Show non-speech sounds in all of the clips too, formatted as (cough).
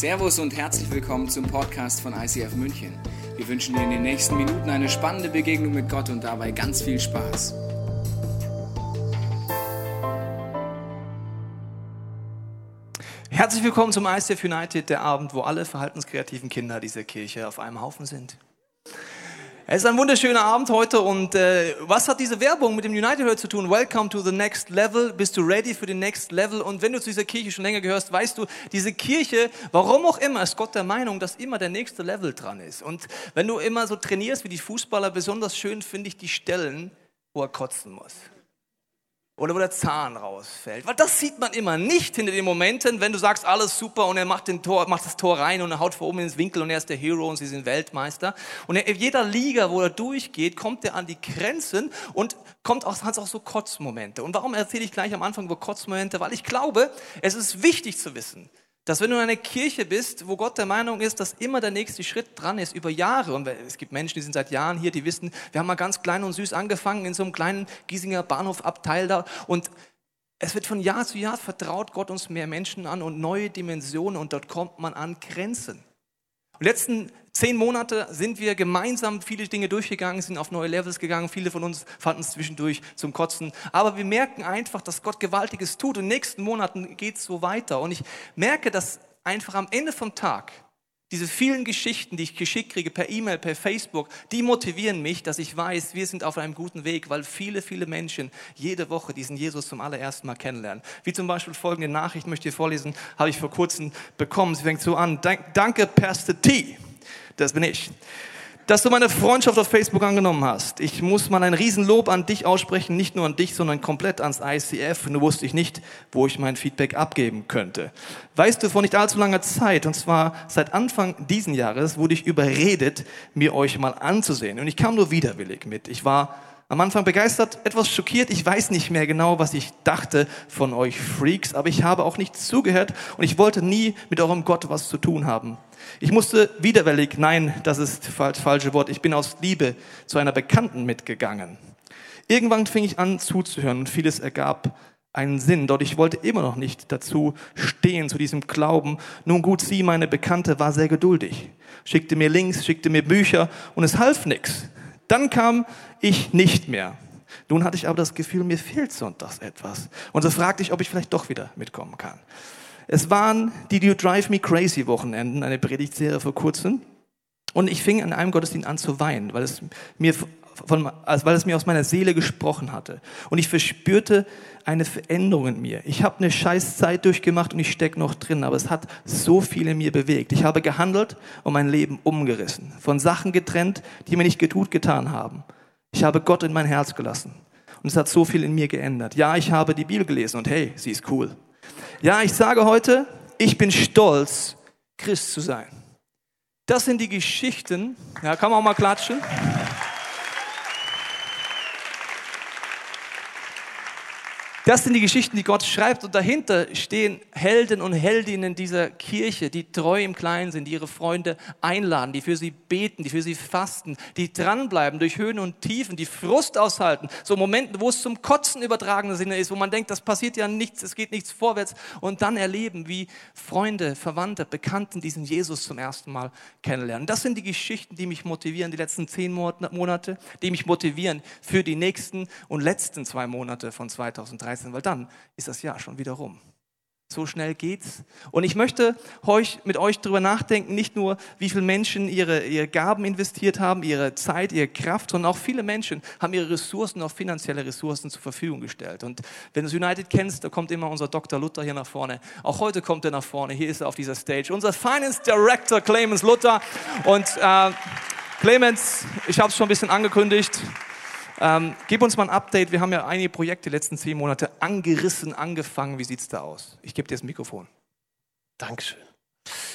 Servus und herzlich willkommen zum Podcast von ICF München. Wir wünschen dir in den nächsten Minuten eine spannende Begegnung mit Gott und dabei ganz viel Spaß. Herzlich willkommen zum ICF United, der Abend, wo alle verhaltenskreativen Kinder dieser Kirche auf einem Haufen sind. Es ist ein wunderschöner Abend heute und äh, was hat diese Werbung mit dem United heute zu tun? Welcome to the next level. Bist du ready für den next level? Und wenn du zu dieser Kirche schon länger gehörst, weißt du, diese Kirche, warum auch immer, ist Gott der Meinung, dass immer der nächste Level dran ist. Und wenn du immer so trainierst wie die Fußballer, besonders schön finde ich die Stellen, wo er kotzen muss oder wo der Zahn rausfällt. Weil das sieht man immer nicht hinter den Momenten, wenn du sagst, alles super und er macht, den Tor, macht das Tor rein und er haut vor oben ins Winkel und er ist der Hero und sie sind Weltmeister. Und in jeder Liga, wo er durchgeht, kommt er an die Grenzen und kommt auch, hat auch so Kotzmomente. Und warum erzähle ich gleich am Anfang über Kotzmomente? Weil ich glaube, es ist wichtig zu wissen, dass wenn du in einer Kirche bist, wo Gott der Meinung ist, dass immer der nächste Schritt dran ist, über Jahre, und es gibt Menschen, die sind seit Jahren hier, die wissen, wir haben mal ganz klein und süß angefangen in so einem kleinen Giesinger Bahnhofabteil da und es wird von Jahr zu Jahr vertraut Gott uns mehr Menschen an und neue Dimensionen und dort kommt man an Grenzen. Die letzten zehn Monate sind wir gemeinsam viele Dinge durchgegangen, sind auf neue Levels gegangen. Viele von uns fanden es zwischendurch zum Kotzen. Aber wir merken einfach, dass Gott Gewaltiges tut. Und in den nächsten Monaten geht es so weiter. Und ich merke, dass einfach am Ende vom Tag diese vielen Geschichten, die ich geschickt kriege per E-Mail, per Facebook, die motivieren mich, dass ich weiß, wir sind auf einem guten Weg, weil viele, viele Menschen jede Woche diesen Jesus zum allerersten Mal kennenlernen. Wie zum Beispiel folgende Nachricht, möchte ich vorlesen, habe ich vor kurzem bekommen. Sie fängt so an, danke Pastor T, das bin ich dass du meine Freundschaft auf Facebook angenommen hast. Ich muss mal ein Riesenlob an dich aussprechen, nicht nur an dich, sondern komplett ans ICF. Nur wusste ich nicht, wo ich mein Feedback abgeben könnte. Weißt du, vor nicht allzu langer Zeit, und zwar seit Anfang diesen Jahres, wurde ich überredet, mir euch mal anzusehen. Und ich kam nur widerwillig mit. Ich war am Anfang begeistert, etwas schockiert. Ich weiß nicht mehr genau, was ich dachte von euch Freaks, aber ich habe auch nicht zugehört und ich wollte nie mit eurem Gott was zu tun haben. Ich musste widerwillig, nein, das ist das falsche Wort, ich bin aus Liebe zu einer Bekannten mitgegangen. Irgendwann fing ich an zuzuhören und vieles ergab einen Sinn. Dort ich wollte immer noch nicht dazu stehen, zu diesem Glauben. Nun gut, sie, meine Bekannte, war sehr geduldig, schickte mir Links, schickte mir Bücher und es half nichts. Dann kam ich nicht mehr. Nun hatte ich aber das Gefühl, mir fehlt sonntags etwas. Und so fragte ich, ob ich vielleicht doch wieder mitkommen kann. Es waren die You Drive Me Crazy Wochenenden, eine Predigtserie vor kurzem. Und ich fing an einem Gottesdienst an zu weinen, weil es mir von, also weil es mir aus meiner Seele gesprochen hatte. Und ich verspürte eine Veränderung in mir. Ich habe eine scheiß Zeit durchgemacht und ich stecke noch drin, aber es hat so viel in mir bewegt. Ich habe gehandelt und mein Leben umgerissen. Von Sachen getrennt, die mir nicht gut getan haben. Ich habe Gott in mein Herz gelassen. Und es hat so viel in mir geändert. Ja, ich habe die Bibel gelesen und hey, sie ist cool. Ja, ich sage heute, ich bin stolz, Christ zu sein. Das sind die Geschichten. Ja, kann man auch mal klatschen. Das sind die Geschichten, die Gott schreibt und dahinter stehen Helden und Heldinnen dieser Kirche, die treu im Kleinen sind, die ihre Freunde einladen, die für sie beten, die für sie fasten, die dranbleiben durch Höhen und Tiefen, die Frust aushalten, so Momente, wo es zum Kotzen übertragene Sinne ist, wo man denkt, das passiert ja nichts, es geht nichts vorwärts und dann erleben, wie Freunde, Verwandte, Bekannten diesen Jesus zum ersten Mal kennenlernen. Das sind die Geschichten, die mich motivieren, die letzten zehn Monate, die mich motivieren für die nächsten und letzten zwei Monate von 2013. 13, weil dann ist das Jahr schon wieder rum. So schnell geht's. Und ich möchte euch, mit euch darüber nachdenken, nicht nur, wie viele Menschen ihre, ihre Gaben investiert haben, ihre Zeit, ihre Kraft, sondern auch viele Menschen haben ihre Ressourcen, auch finanzielle Ressourcen zur Verfügung gestellt. Und wenn du United kennst, da kommt immer unser Dr. Luther hier nach vorne. Auch heute kommt er nach vorne. Hier ist er auf dieser Stage. Unser Finance Director Clemens Luther. Und äh, Clemens, ich habe es schon ein bisschen angekündigt. Ähm, gib uns mal ein Update. Wir haben ja einige Projekte die letzten zehn Monate angerissen, angefangen. Wie sieht es da aus? Ich gebe dir das Mikrofon. Dankeschön.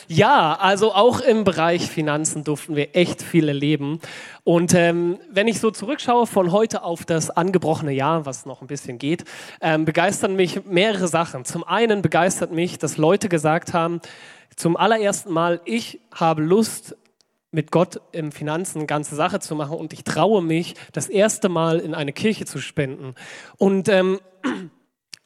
Ja, also auch im Bereich Finanzen durften wir echt viel erleben. Und ähm, wenn ich so zurückschaue von heute auf das angebrochene Jahr, was noch ein bisschen geht, ähm, begeistern mich mehrere Sachen. Zum einen begeistert mich, dass Leute gesagt haben, zum allerersten Mal, ich habe Lust, mit Gott im Finanzen ganze Sache zu machen und ich traue mich, das erste Mal in eine Kirche zu spenden. Und ähm, (clears throat)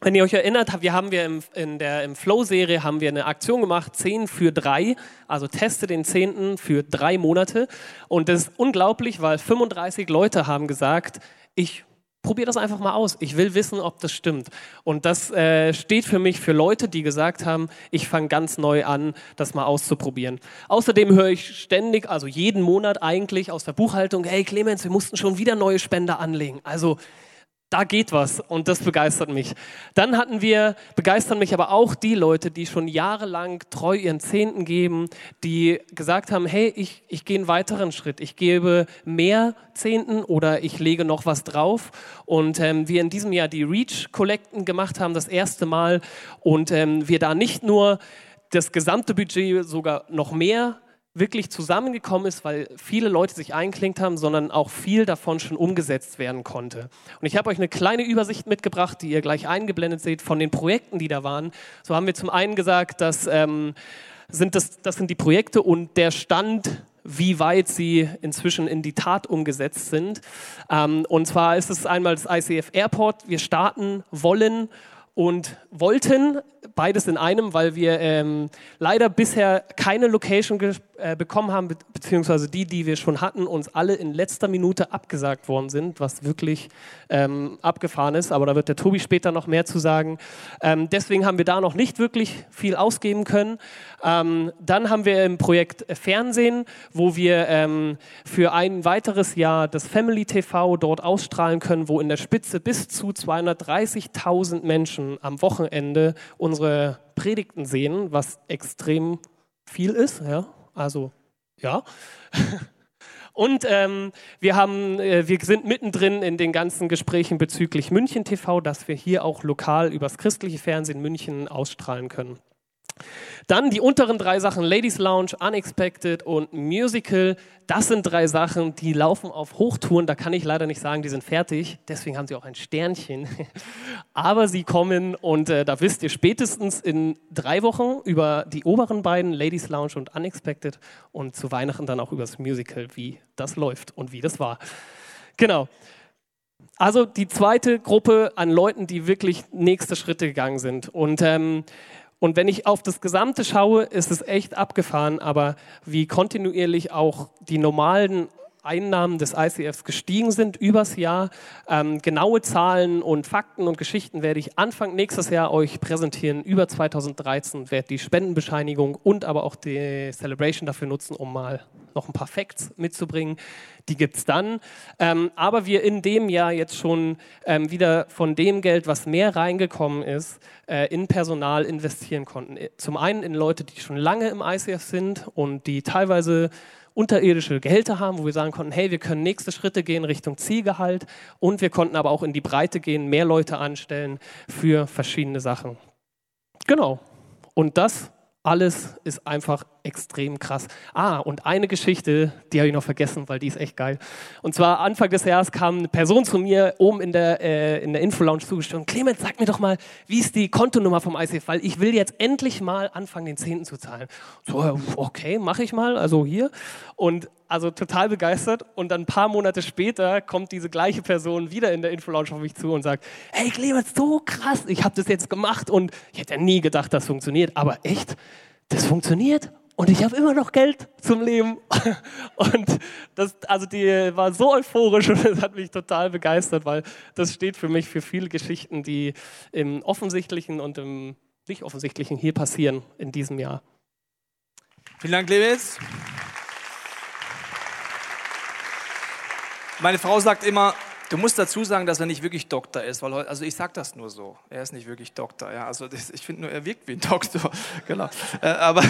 Wenn ihr euch erinnert, wir haben wir in der, im Flow-Serie haben wir eine Aktion gemacht, 10 für 3, also teste den Zehnten für drei Monate. Und das ist unglaublich, weil 35 Leute haben gesagt, ich probiere das einfach mal aus. Ich will wissen, ob das stimmt. Und das äh, steht für mich für Leute, die gesagt haben, ich fange ganz neu an, das mal auszuprobieren. Außerdem höre ich ständig, also jeden Monat eigentlich aus der Buchhaltung, hey Clemens, wir mussten schon wieder neue Spender anlegen. Also da geht was und das begeistert mich. Dann hatten wir, begeistern mich aber auch die Leute, die schon jahrelang treu ihren Zehnten geben, die gesagt haben, hey, ich, ich gehe einen weiteren Schritt, ich gebe mehr Zehnten oder ich lege noch was drauf. Und ähm, wir in diesem Jahr die Reach-Kollekten gemacht haben, das erste Mal, und ähm, wir da nicht nur das gesamte Budget sogar noch mehr wirklich zusammengekommen ist, weil viele Leute sich einklingt haben, sondern auch viel davon schon umgesetzt werden konnte. Und ich habe euch eine kleine Übersicht mitgebracht, die ihr gleich eingeblendet seht, von den Projekten, die da waren. So haben wir zum einen gesagt, dass ähm, sind das, das sind die Projekte und der Stand wie weit sie inzwischen in die Tat umgesetzt sind. Ähm, und zwar ist es einmal das ICF Airport. Wir starten wollen und wollten beides in einem, weil wir ähm, leider bisher keine Location äh, bekommen haben, be beziehungsweise die, die wir schon hatten, uns alle in letzter Minute abgesagt worden sind, was wirklich ähm, abgefahren ist. Aber da wird der Tobi später noch mehr zu sagen. Ähm, deswegen haben wir da noch nicht wirklich viel ausgeben können. Ähm, dann haben wir im Projekt Fernsehen, wo wir ähm, für ein weiteres Jahr das Family TV dort ausstrahlen können, wo in der Spitze bis zu 230.000 Menschen am Wochenende unsere Predigten sehen, was extrem viel ist. Ja? Also ja. (laughs) Und ähm, wir, haben, äh, wir sind mittendrin in den ganzen Gesprächen bezüglich München TV, dass wir hier auch lokal übers christliche Fernsehen München ausstrahlen können. Dann die unteren drei Sachen, Ladies Lounge, Unexpected und Musical. Das sind drei Sachen, die laufen auf Hochtouren. Da kann ich leider nicht sagen, die sind fertig. Deswegen haben sie auch ein Sternchen. (laughs) Aber sie kommen und äh, da wisst ihr spätestens in drei Wochen über die oberen beiden, Ladies Lounge und Unexpected. Und zu Weihnachten dann auch über das Musical, wie das läuft und wie das war. Genau. Also die zweite Gruppe an Leuten, die wirklich nächste Schritte gegangen sind. Und ähm, und wenn ich auf das Gesamte schaue, ist es echt abgefahren, aber wie kontinuierlich auch die normalen Einnahmen des ICFs gestiegen sind übers Jahr. Ähm, genaue Zahlen und Fakten und Geschichten werde ich Anfang nächstes Jahr euch präsentieren. Über 2013 werde die Spendenbescheinigung und aber auch die Celebration dafür nutzen, um mal noch ein paar Facts mitzubringen. Die gibt es dann. Ähm, aber wir in dem Jahr jetzt schon ähm, wieder von dem Geld, was mehr reingekommen ist, äh, in Personal investieren konnten. Zum einen in Leute, die schon lange im ICF sind und die teilweise unterirdische Gehälter haben, wo wir sagen konnten, hey, wir können nächste Schritte gehen Richtung Zielgehalt und wir konnten aber auch in die Breite gehen, mehr Leute anstellen für verschiedene Sachen. Genau. Und das alles ist einfach extrem krass. Ah, und eine Geschichte, die habe ich noch vergessen, weil die ist echt geil. Und zwar Anfang des Jahres kam eine Person zu mir oben in der, äh, in der Info-Lounge zugestimmt. Clemens, sag mir doch mal, wie ist die Kontonummer vom ICF? Weil ich will jetzt endlich mal anfangen, den Zehnten zu zahlen. So, okay, mache ich mal, also hier. Und also total begeistert. Und dann ein paar Monate später kommt diese gleiche Person wieder in der Info-Lounge auf mich zu und sagt, hey Clemens, so krass, ich habe das jetzt gemacht und ich hätte ja nie gedacht, das funktioniert. Aber echt, das funktioniert und ich habe immer noch Geld zum Leben. (laughs) Und das, also die war so euphorisch und das hat mich total begeistert, weil das steht für mich für viele Geschichten, die im Offensichtlichen und im nicht Offensichtlichen hier passieren in diesem Jahr. Vielen Dank, Lewis. Meine Frau sagt immer, du musst dazu sagen, dass er nicht wirklich Doktor ist, weil also ich sage das nur so. Er ist nicht wirklich Doktor. Ja, also ich finde nur, er wirkt wie ein Doktor. (laughs) genau. Äh, aber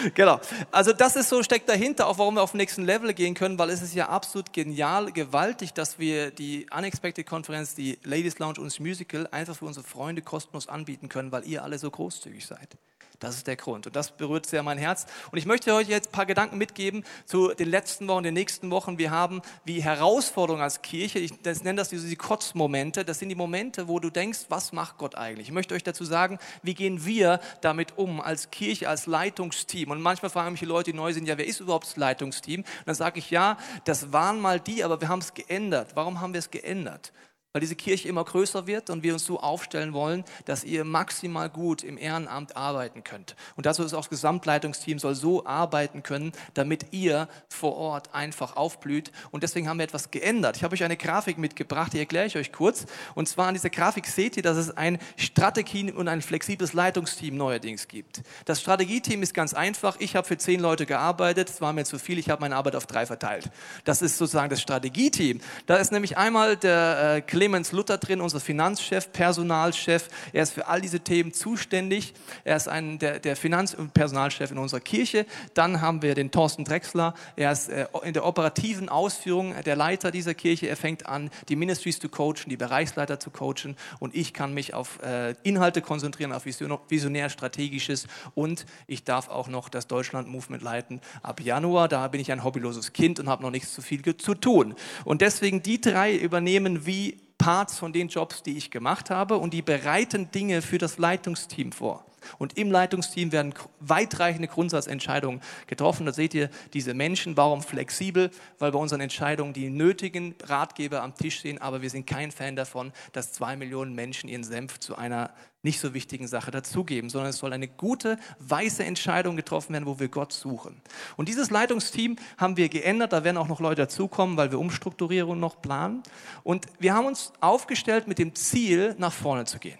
(laughs) genau. Also das ist so, steckt dahinter, auch warum wir auf den nächsten Level gehen können, weil es ist ja absolut genial, gewaltig, dass wir die Unexpected-Konferenz, die Ladies Lounge und das Musical einfach für unsere Freunde kostenlos anbieten können, weil ihr alle so großzügig seid. Das ist der Grund. Und das berührt sehr mein Herz. Und ich möchte euch jetzt ein paar Gedanken mitgeben zu den letzten Wochen, den nächsten Wochen. Wir haben wie Herausforderung als Kirche, ich nenne das diese Kotzmomente, das sind die Momente, wo du denkst, was macht Gott eigentlich? Ich möchte euch dazu sagen, wie gehen wir damit um als Kirche, als Leitungsteam? Und manchmal fragen mich die Leute, die neu sind, ja, wer ist überhaupt das Leitungsteam? Und dann sage ich, ja, das waren mal die, aber wir haben es geändert. Warum haben wir es geändert? Weil diese Kirche immer größer wird und wir uns so aufstellen wollen, dass ihr maximal gut im Ehrenamt arbeiten könnt. Und dazu ist auch das Gesamtleitungsteam soll so arbeiten können, damit ihr vor Ort einfach aufblüht. Und deswegen haben wir etwas geändert. Ich habe euch eine Grafik mitgebracht, die erkläre ich euch kurz. Und zwar an dieser Grafik seht ihr, dass es ein Strategie- und ein flexibles Leitungsteam neuerdings gibt. Das Strategieteam ist ganz einfach. Ich habe für zehn Leute gearbeitet, es war mir zu viel, ich habe meine Arbeit auf drei verteilt. Das ist sozusagen das Strategieteam. Da ist nämlich einmal der äh, Clemens Luther drin, unser Finanzchef, Personalchef. Er ist für all diese Themen zuständig. Er ist ein, der, der Finanz- und Personalchef in unserer Kirche. Dann haben wir den Thorsten Drexler. Er ist äh, in der operativen Ausführung der Leiter dieser Kirche. Er fängt an, die Ministries zu coachen, die Bereichsleiter zu coachen. Und ich kann mich auf äh, Inhalte konzentrieren, auf visionär strategisches. Und ich darf auch noch das Deutschland-Movement leiten ab Januar. Da bin ich ein hobbyloses Kind und habe noch nichts zu viel zu tun. Und deswegen die drei übernehmen wie Parts von den Jobs, die ich gemacht habe und die bereiten Dinge für das Leitungsteam vor. Und im Leitungsteam werden weitreichende Grundsatzentscheidungen getroffen. Da seht ihr diese Menschen. Warum flexibel? Weil bei unseren Entscheidungen die nötigen Ratgeber am Tisch stehen. Aber wir sind kein Fan davon, dass zwei Millionen Menschen ihren Senf zu einer nicht so wichtigen Sache dazugeben, sondern es soll eine gute, weiße Entscheidung getroffen werden, wo wir Gott suchen. Und dieses Leitungsteam haben wir geändert, da werden auch noch Leute dazukommen, weil wir Umstrukturierungen noch planen. Und wir haben uns aufgestellt mit dem Ziel, nach vorne zu gehen.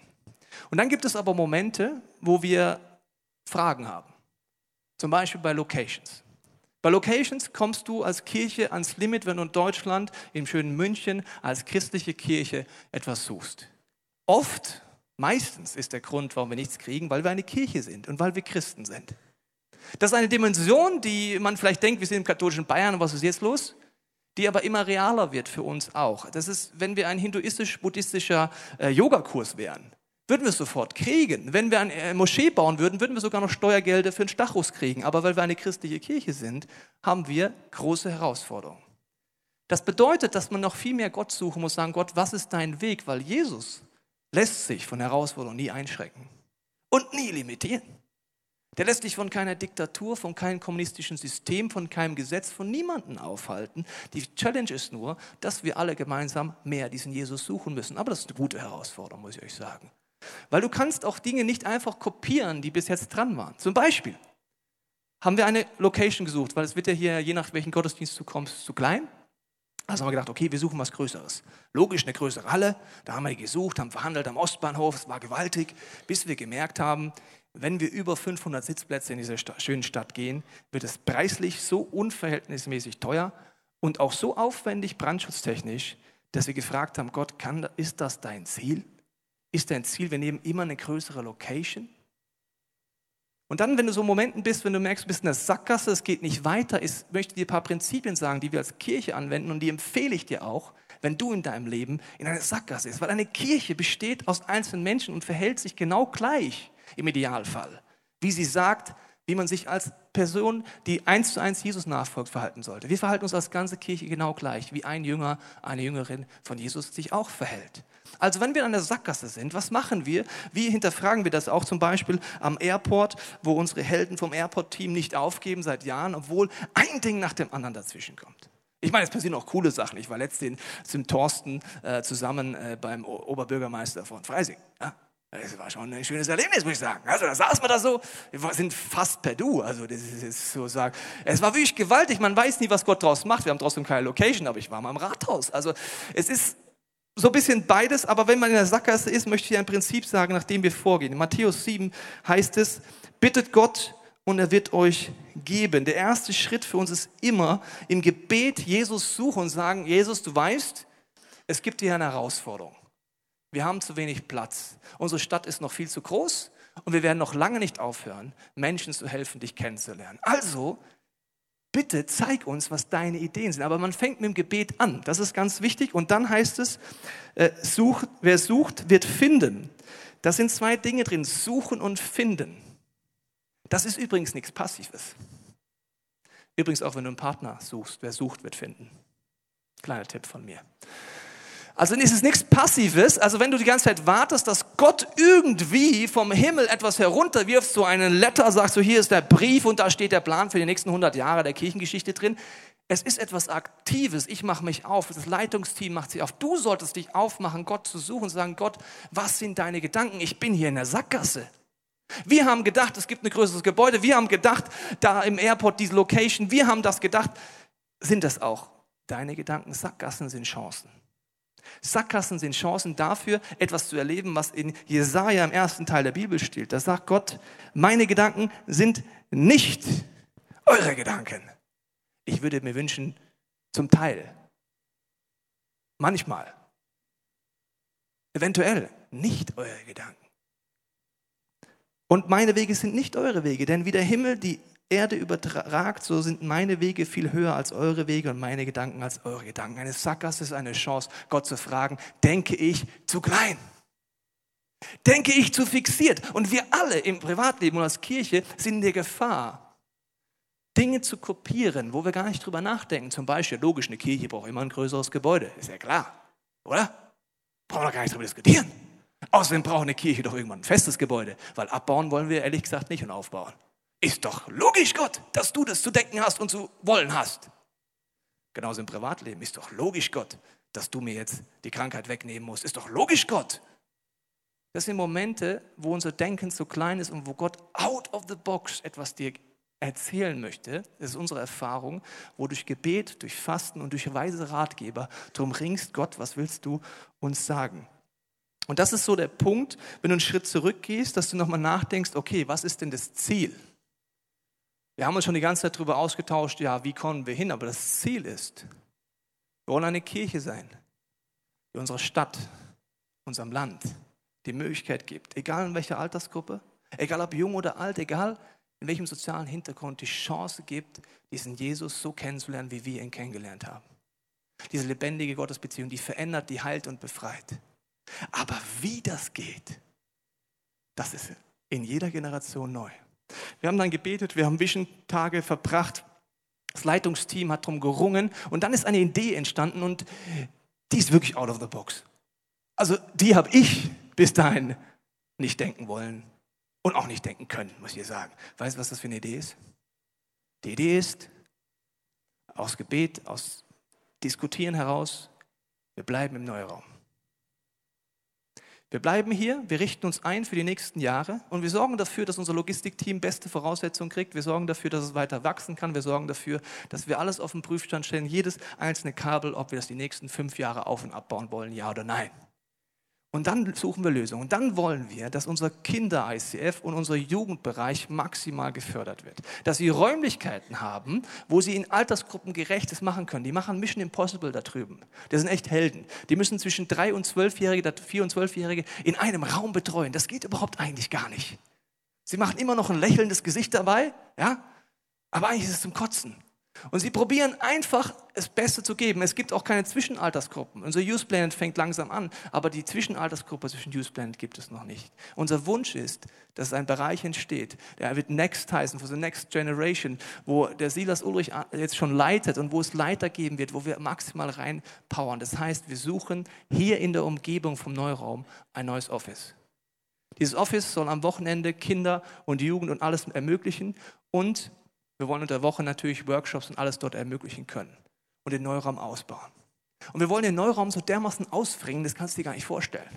Und dann gibt es aber Momente, wo wir Fragen haben. Zum Beispiel bei Locations. Bei Locations kommst du als Kirche ans Limit, wenn du in Deutschland, im schönen München, als christliche Kirche etwas suchst. Oft Meistens ist der Grund, warum wir nichts kriegen, weil wir eine Kirche sind und weil wir Christen sind. Das ist eine Dimension, die man vielleicht denkt, wir sind im katholischen Bayern, was ist jetzt los? Die aber immer realer wird für uns auch. Das ist, wenn wir ein hinduistisch-buddhistischer äh, Yogakurs wären, würden wir sofort kriegen. Wenn wir eine äh, Moschee bauen würden, würden wir sogar noch Steuergelder für einen Stachus kriegen. Aber weil wir eine christliche Kirche sind, haben wir große Herausforderungen. Das bedeutet, dass man noch viel mehr Gott suchen muss, sagen, Gott, was ist dein Weg? Weil Jesus lässt sich von Herausforderungen nie einschränken und nie limitieren. Der lässt sich von keiner Diktatur, von keinem kommunistischen System, von keinem Gesetz, von niemandem aufhalten. Die Challenge ist nur, dass wir alle gemeinsam mehr diesen Jesus suchen müssen. Aber das ist eine gute Herausforderung, muss ich euch sagen. Weil du kannst auch Dinge nicht einfach kopieren, die bis jetzt dran waren. Zum Beispiel haben wir eine Location gesucht, weil es wird ja hier, je nach welchen Gottesdienst du kommst, zu klein. Also haben wir gedacht, okay, wir suchen was Größeres. Logisch, eine größere Halle. Da haben wir gesucht, haben verhandelt am Ostbahnhof. Es war gewaltig, bis wir gemerkt haben, wenn wir über 500 Sitzplätze in dieser schönen Stadt gehen, wird es preislich so unverhältnismäßig teuer und auch so aufwendig brandschutztechnisch, dass wir gefragt haben, Gott, kann, ist das dein Ziel? Ist dein Ziel, wir nehmen immer eine größere Location? Und dann, wenn du so Momenten bist, wenn du merkst, du bist in der Sackgasse, es geht nicht weiter, ist, möchte ich dir ein paar Prinzipien sagen, die wir als Kirche anwenden und die empfehle ich dir auch, wenn du in deinem Leben in einer Sackgasse bist. Weil eine Kirche besteht aus einzelnen Menschen und verhält sich genau gleich im Idealfall, wie sie sagt, wie man sich als Person, die eins zu eins Jesus nachfolgt, verhalten sollte. Wir verhalten uns als ganze Kirche genau gleich, wie ein Jünger, eine Jüngerin von Jesus sich auch verhält. Also wenn wir an der Sackgasse sind, was machen wir? Wie hinterfragen wir das auch zum Beispiel am Airport, wo unsere Helden vom Airport-Team nicht aufgeben seit Jahren, obwohl ein Ding nach dem anderen dazwischen kommt. Ich meine, es passieren auch coole Sachen. Ich war letztens mit Thorsten äh, zusammen äh, beim Oberbürgermeister von Freising. Ja? Das war schon ein schönes Erlebnis, muss ich sagen. Also da saßen wir da so, wir sind fast per Du. Also das ist so sagen. Es war wirklich gewaltig. Man weiß nie, was Gott draus macht. Wir haben trotzdem keine Location, aber ich war mal im Rathaus. Also es ist so ein bisschen beides, aber wenn man in der Sackgasse ist, möchte ich ein Prinzip sagen, nachdem wir vorgehen. In Matthäus 7 heißt es, bittet Gott und er wird euch geben. Der erste Schritt für uns ist immer im Gebet Jesus suchen und sagen, Jesus, du weißt, es gibt hier eine Herausforderung. Wir haben zu wenig Platz. Unsere Stadt ist noch viel zu groß und wir werden noch lange nicht aufhören, Menschen zu helfen, dich kennenzulernen. Also bitte zeig uns, was deine Ideen sind. Aber man fängt mit dem Gebet an. Das ist ganz wichtig. Und dann heißt es, äh, sucht, wer sucht, wird finden. Das sind zwei Dinge drin, suchen und finden. Das ist übrigens nichts Passives. Übrigens auch, wenn du einen Partner suchst, wer sucht, wird finden. Kleiner Tipp von mir. Also ist es nichts Passives. Also wenn du die ganze Zeit wartest, dass Gott irgendwie vom Himmel etwas herunterwirft, so einen Letter, sagst du, hier ist der Brief und da steht der Plan für die nächsten 100 Jahre der Kirchengeschichte drin. Es ist etwas Aktives. Ich mache mich auf. Das Leitungsteam macht sich auf. Du solltest dich aufmachen, Gott zu suchen und sagen, Gott, was sind deine Gedanken? Ich bin hier in der Sackgasse. Wir haben gedacht, es gibt ein größeres Gebäude. Wir haben gedacht, da im Airport diese Location. Wir haben das gedacht. Sind das auch deine Gedanken? Sackgassen sind Chancen. Sackgassen sind Chancen dafür, etwas zu erleben, was in Jesaja im ersten Teil der Bibel steht. Da sagt Gott, meine Gedanken sind nicht eure Gedanken. Ich würde mir wünschen, zum Teil, manchmal, eventuell nicht eure Gedanken. Und meine Wege sind nicht eure Wege, denn wie der Himmel die Erde übertragt, so sind meine Wege viel höher als eure Wege und meine Gedanken als eure Gedanken. Eine Sackgasse ist eine Chance, Gott zu fragen, denke ich zu klein? Denke ich zu fixiert? Und wir alle im Privatleben und als Kirche sind in der Gefahr, Dinge zu kopieren, wo wir gar nicht drüber nachdenken. Zum Beispiel, logisch, eine Kirche braucht immer ein größeres Gebäude, ist ja klar, oder? Brauchen wir gar nicht drüber diskutieren. Außerdem braucht eine Kirche doch irgendwann ein festes Gebäude, weil abbauen wollen wir ehrlich gesagt nicht und aufbauen. Ist doch logisch, Gott, dass du das zu denken hast und zu wollen hast. Genauso im Privatleben. Ist doch logisch, Gott, dass du mir jetzt die Krankheit wegnehmen musst. Ist doch logisch, Gott. Das sind Momente, wo unser Denken so klein ist und wo Gott out of the box etwas dir erzählen möchte. Das ist unsere Erfahrung, wo durch Gebet, durch Fasten und durch weise Ratgeber drum ringst, Gott, was willst du uns sagen? Und das ist so der Punkt, wenn du einen Schritt zurückgehst, dass du nochmal nachdenkst, okay, was ist denn das Ziel? Wir haben uns schon die ganze Zeit darüber ausgetauscht, ja, wie kommen wir hin? Aber das Ziel ist, wir wollen eine Kirche sein, die unserer Stadt, unserem Land die Möglichkeit gibt, egal in welcher Altersgruppe, egal ob jung oder alt, egal in welchem sozialen Hintergrund, die Chance gibt, diesen Jesus so kennenzulernen, wie wir ihn kennengelernt haben. Diese lebendige Gottesbeziehung, die verändert, die heilt und befreit. Aber wie das geht, das ist in jeder Generation neu. Wir haben dann gebetet, wir haben Vision-Tage verbracht. Das Leitungsteam hat darum gerungen und dann ist eine Idee entstanden und die ist wirklich out of the box. Also die habe ich bis dahin nicht denken wollen und auch nicht denken können, muss ich sagen. Weißt du, was das für eine Idee ist? Die Idee ist, aus Gebet, aus Diskutieren heraus, wir bleiben im Neuraum. Wir bleiben hier, wir richten uns ein für die nächsten Jahre und wir sorgen dafür, dass unser Logistikteam beste Voraussetzungen kriegt. Wir sorgen dafür, dass es weiter wachsen kann. Wir sorgen dafür, dass wir alles auf den Prüfstand stellen, jedes einzelne Kabel, ob wir das die nächsten fünf Jahre auf- und abbauen wollen, ja oder nein. Und dann suchen wir Lösungen. Und dann wollen wir, dass unser Kinder-ICF und unser Jugendbereich maximal gefördert wird. Dass sie Räumlichkeiten haben, wo sie in Altersgruppen gerechtes machen können. Die machen Mission Impossible da drüben. Das sind echt Helden. Die müssen zwischen drei und zwölfjährige, vier und zwölfjährige in einem Raum betreuen. Das geht überhaupt eigentlich gar nicht. Sie machen immer noch ein lächelndes Gesicht dabei, ja? Aber eigentlich ist es zum Kotzen. Und sie probieren einfach, das Beste zu geben. Es gibt auch keine Zwischenaltersgruppen. Unser Youth Planet fängt langsam an, aber die Zwischenaltersgruppe zwischen Youth Planet gibt es noch nicht. Unser Wunsch ist, dass ein Bereich entsteht, der wird Next heißen, for the Next Generation, wo der Silas Ulrich jetzt schon leitet und wo es Leiter geben wird, wo wir maximal reinpowern. Das heißt, wir suchen hier in der Umgebung vom Neuraum ein neues Office. Dieses Office soll am Wochenende Kinder und Jugend und alles ermöglichen und wir wollen unter der Woche natürlich Workshops und alles dort ermöglichen können und den Neuraum ausbauen. Und wir wollen den Neuraum so dermaßen ausbringen, das kannst du dir gar nicht vorstellen.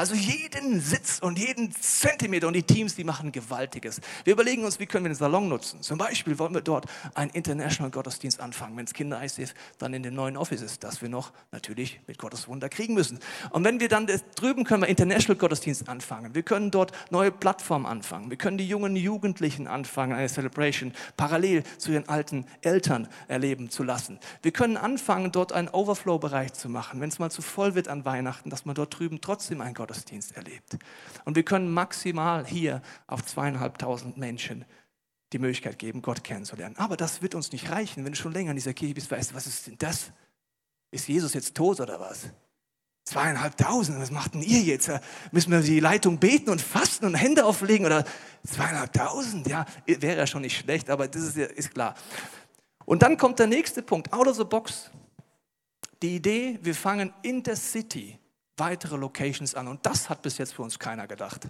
Also jeden Sitz und jeden Zentimeter und die Teams, die machen Gewaltiges. Wir überlegen uns, wie können wir den Salon nutzen. Zum Beispiel wollen wir dort einen International Gottesdienst anfangen, wenn es Kinder ICF dann in dem neuen Office ist, das wir noch natürlich mit Gottes Wunder kriegen müssen. Und wenn wir dann drüben können wir International Gottesdienst anfangen. Wir können dort neue Plattformen anfangen. Wir können die jungen Jugendlichen anfangen, eine Celebration parallel zu ihren alten Eltern erleben zu lassen. Wir können anfangen, dort einen Overflow-Bereich zu machen, wenn es mal zu voll wird an Weihnachten, dass man dort drüben trotzdem ein Gottesdienst erlebt. Und wir können maximal hier auf zweieinhalbtausend Menschen die Möglichkeit geben, Gott kennenzulernen. Aber das wird uns nicht reichen, wenn du schon länger in dieser Kirche bist. Weißt du, was ist denn das? Ist Jesus jetzt tot oder was? Zweieinhalbtausend, was macht denn ihr jetzt? Müssen wir die Leitung beten und fasten und Hände auflegen oder zweieinhalbtausend? Ja, wäre ja schon nicht schlecht, aber das ist, ist klar. Und dann kommt der nächste Punkt, out of the box. Die Idee, wir fangen in der City weitere Locations an. Und das hat bis jetzt für uns keiner gedacht.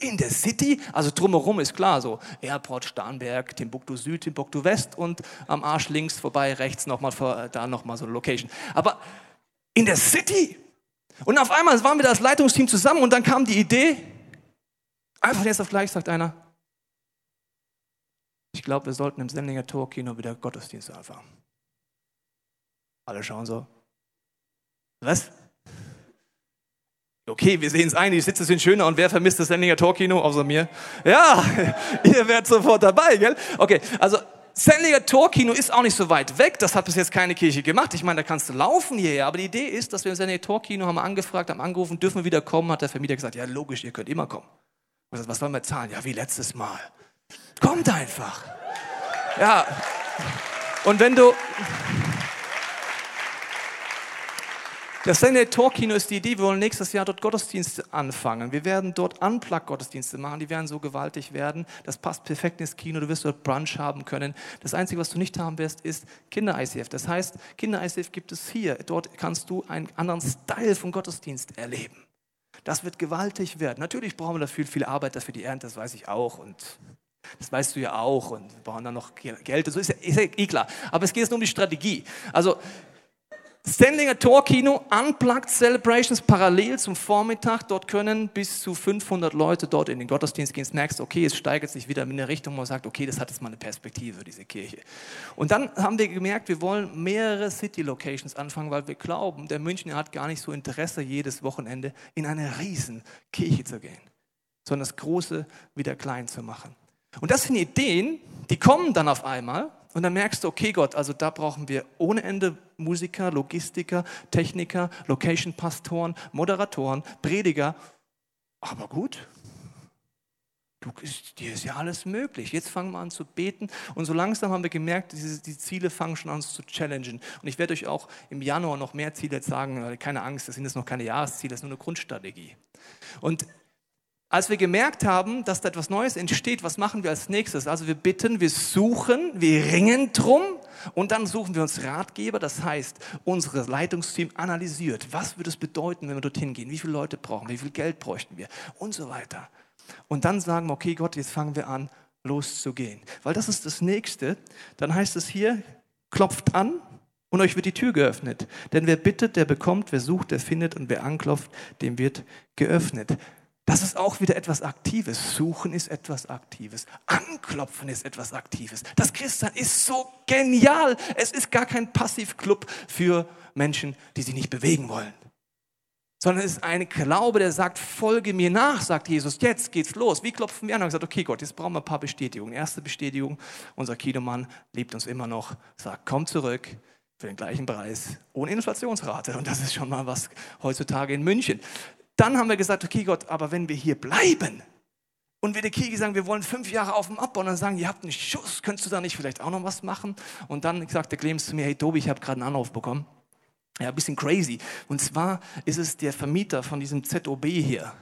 In der City, also drumherum ist klar, so Airport, Starnberg, Timbuktu Süd, Timbuktu West und am Arsch links vorbei, rechts nochmal, da nochmal so eine Location. Aber in der City. Und auf einmal waren wir das Leitungsteam zusammen und dann kam die Idee, einfach jetzt auf gleich, sagt einer, ich glaube, wir sollten im Sendlinger Torkino wieder Gottesdienst anfangen. Alle schauen so, was? Okay, wir sehen es ein, die Sitze sind schöner und wer vermisst das Sendlinger Torkino außer mir? Ja, (laughs) ihr werdet sofort dabei, gell? Okay, also Sendlinger Torkino ist auch nicht so weit weg. Das hat bis jetzt keine Kirche gemacht. Ich meine, da kannst du laufen hierher. Aber die Idee ist, dass wir im Sendlinger Torkino haben angefragt, haben angerufen, dürfen wir wieder kommen? Hat der Vermieter gesagt, ja logisch, ihr könnt immer kommen. Und was wollen wir zahlen? Ja, wie letztes Mal. Kommt einfach. Ja. Und wenn du, Das Sunday Talk Kino ist die Idee, wir wollen nächstes Jahr dort Gottesdienste anfangen. Wir werden dort Unplug-Gottesdienste machen, die werden so gewaltig werden. Das passt perfekt ins Kino, du wirst dort Brunch haben können. Das Einzige, was du nicht haben wirst, ist Kinder-ICF. Das heißt, Kinder-ICF gibt es hier. Dort kannst du einen anderen Style von Gottesdienst erleben. Das wird gewaltig werden. Natürlich brauchen wir dafür viel Arbeit dafür die Ernte, das weiß ich auch. Und das weißt du ja auch und wir brauchen dann noch Geld. So ist ist ja eh klar. Aber es geht jetzt nur um die Strategie. Also Stanlinger Torkino, Unplugged Celebrations parallel zum Vormittag. Dort können bis zu 500 Leute dort in den Gottesdienst gehen. Snacks, okay, es steigert sich wieder in eine Richtung, wo man sagt, okay, das hat jetzt mal eine Perspektive, diese Kirche. Und dann haben wir gemerkt, wir wollen mehrere City Locations anfangen, weil wir glauben, der Münchner hat gar nicht so Interesse, jedes Wochenende in eine riesen Kirche zu gehen, sondern das Große wieder klein zu machen. Und das sind Ideen, die kommen dann auf einmal und dann merkst du, okay Gott, also da brauchen wir ohne Ende Musiker, Logistiker, Techniker, Location-Pastoren, Moderatoren, Prediger. Aber gut, du, dir ist ja alles möglich. Jetzt fangen wir an zu beten und so langsam haben wir gemerkt, diese, die Ziele fangen schon an zu challengen. Und ich werde euch auch im Januar noch mehr Ziele sagen, keine Angst, das sind jetzt noch keine Jahresziele, das ist nur eine Grundstrategie. Und als wir gemerkt haben, dass da etwas Neues entsteht, was machen wir als nächstes? Also wir bitten, wir suchen, wir ringen drum und dann suchen wir uns Ratgeber. Das heißt, unser Leitungsteam analysiert, was würde es bedeuten, wenn wir dorthin gehen? Wie viele Leute brauchen wir? Wie viel Geld bräuchten wir? Und so weiter. Und dann sagen wir, okay Gott, jetzt fangen wir an, loszugehen. Weil das ist das Nächste. Dann heißt es hier, klopft an und euch wird die Tür geöffnet. Denn wer bittet, der bekommt, wer sucht, der findet und wer anklopft, dem wird geöffnet. Das ist auch wieder etwas Aktives. Suchen ist etwas Aktives. Anklopfen ist etwas Aktives. Das Christsein ist so genial. Es ist gar kein Passivclub für Menschen, die sich nicht bewegen wollen. Sondern es ist ein Glaube, der sagt, folge mir nach, sagt Jesus, jetzt geht's los. Wie klopfen wir an? Und gesagt, okay Gott, jetzt brauchen wir ein paar Bestätigungen. Erste Bestätigung, unser Kinomann liebt uns immer noch, sagt, komm zurück für den gleichen Preis, ohne Inflationsrate. Und das ist schon mal was heutzutage in München. Dann haben wir gesagt, okay Gott, aber wenn wir hier bleiben und wir der Kirche sagen, wir wollen fünf Jahre auf dem Abbau und dann sagen, ihr habt einen Schuss, könntest du da nicht vielleicht auch noch was machen? Und dann sagt der Clemens zu mir, hey Tobi, ich habe gerade einen Anruf bekommen. Ja, ein bisschen crazy. Und zwar ist es der Vermieter von diesem ZOB hier.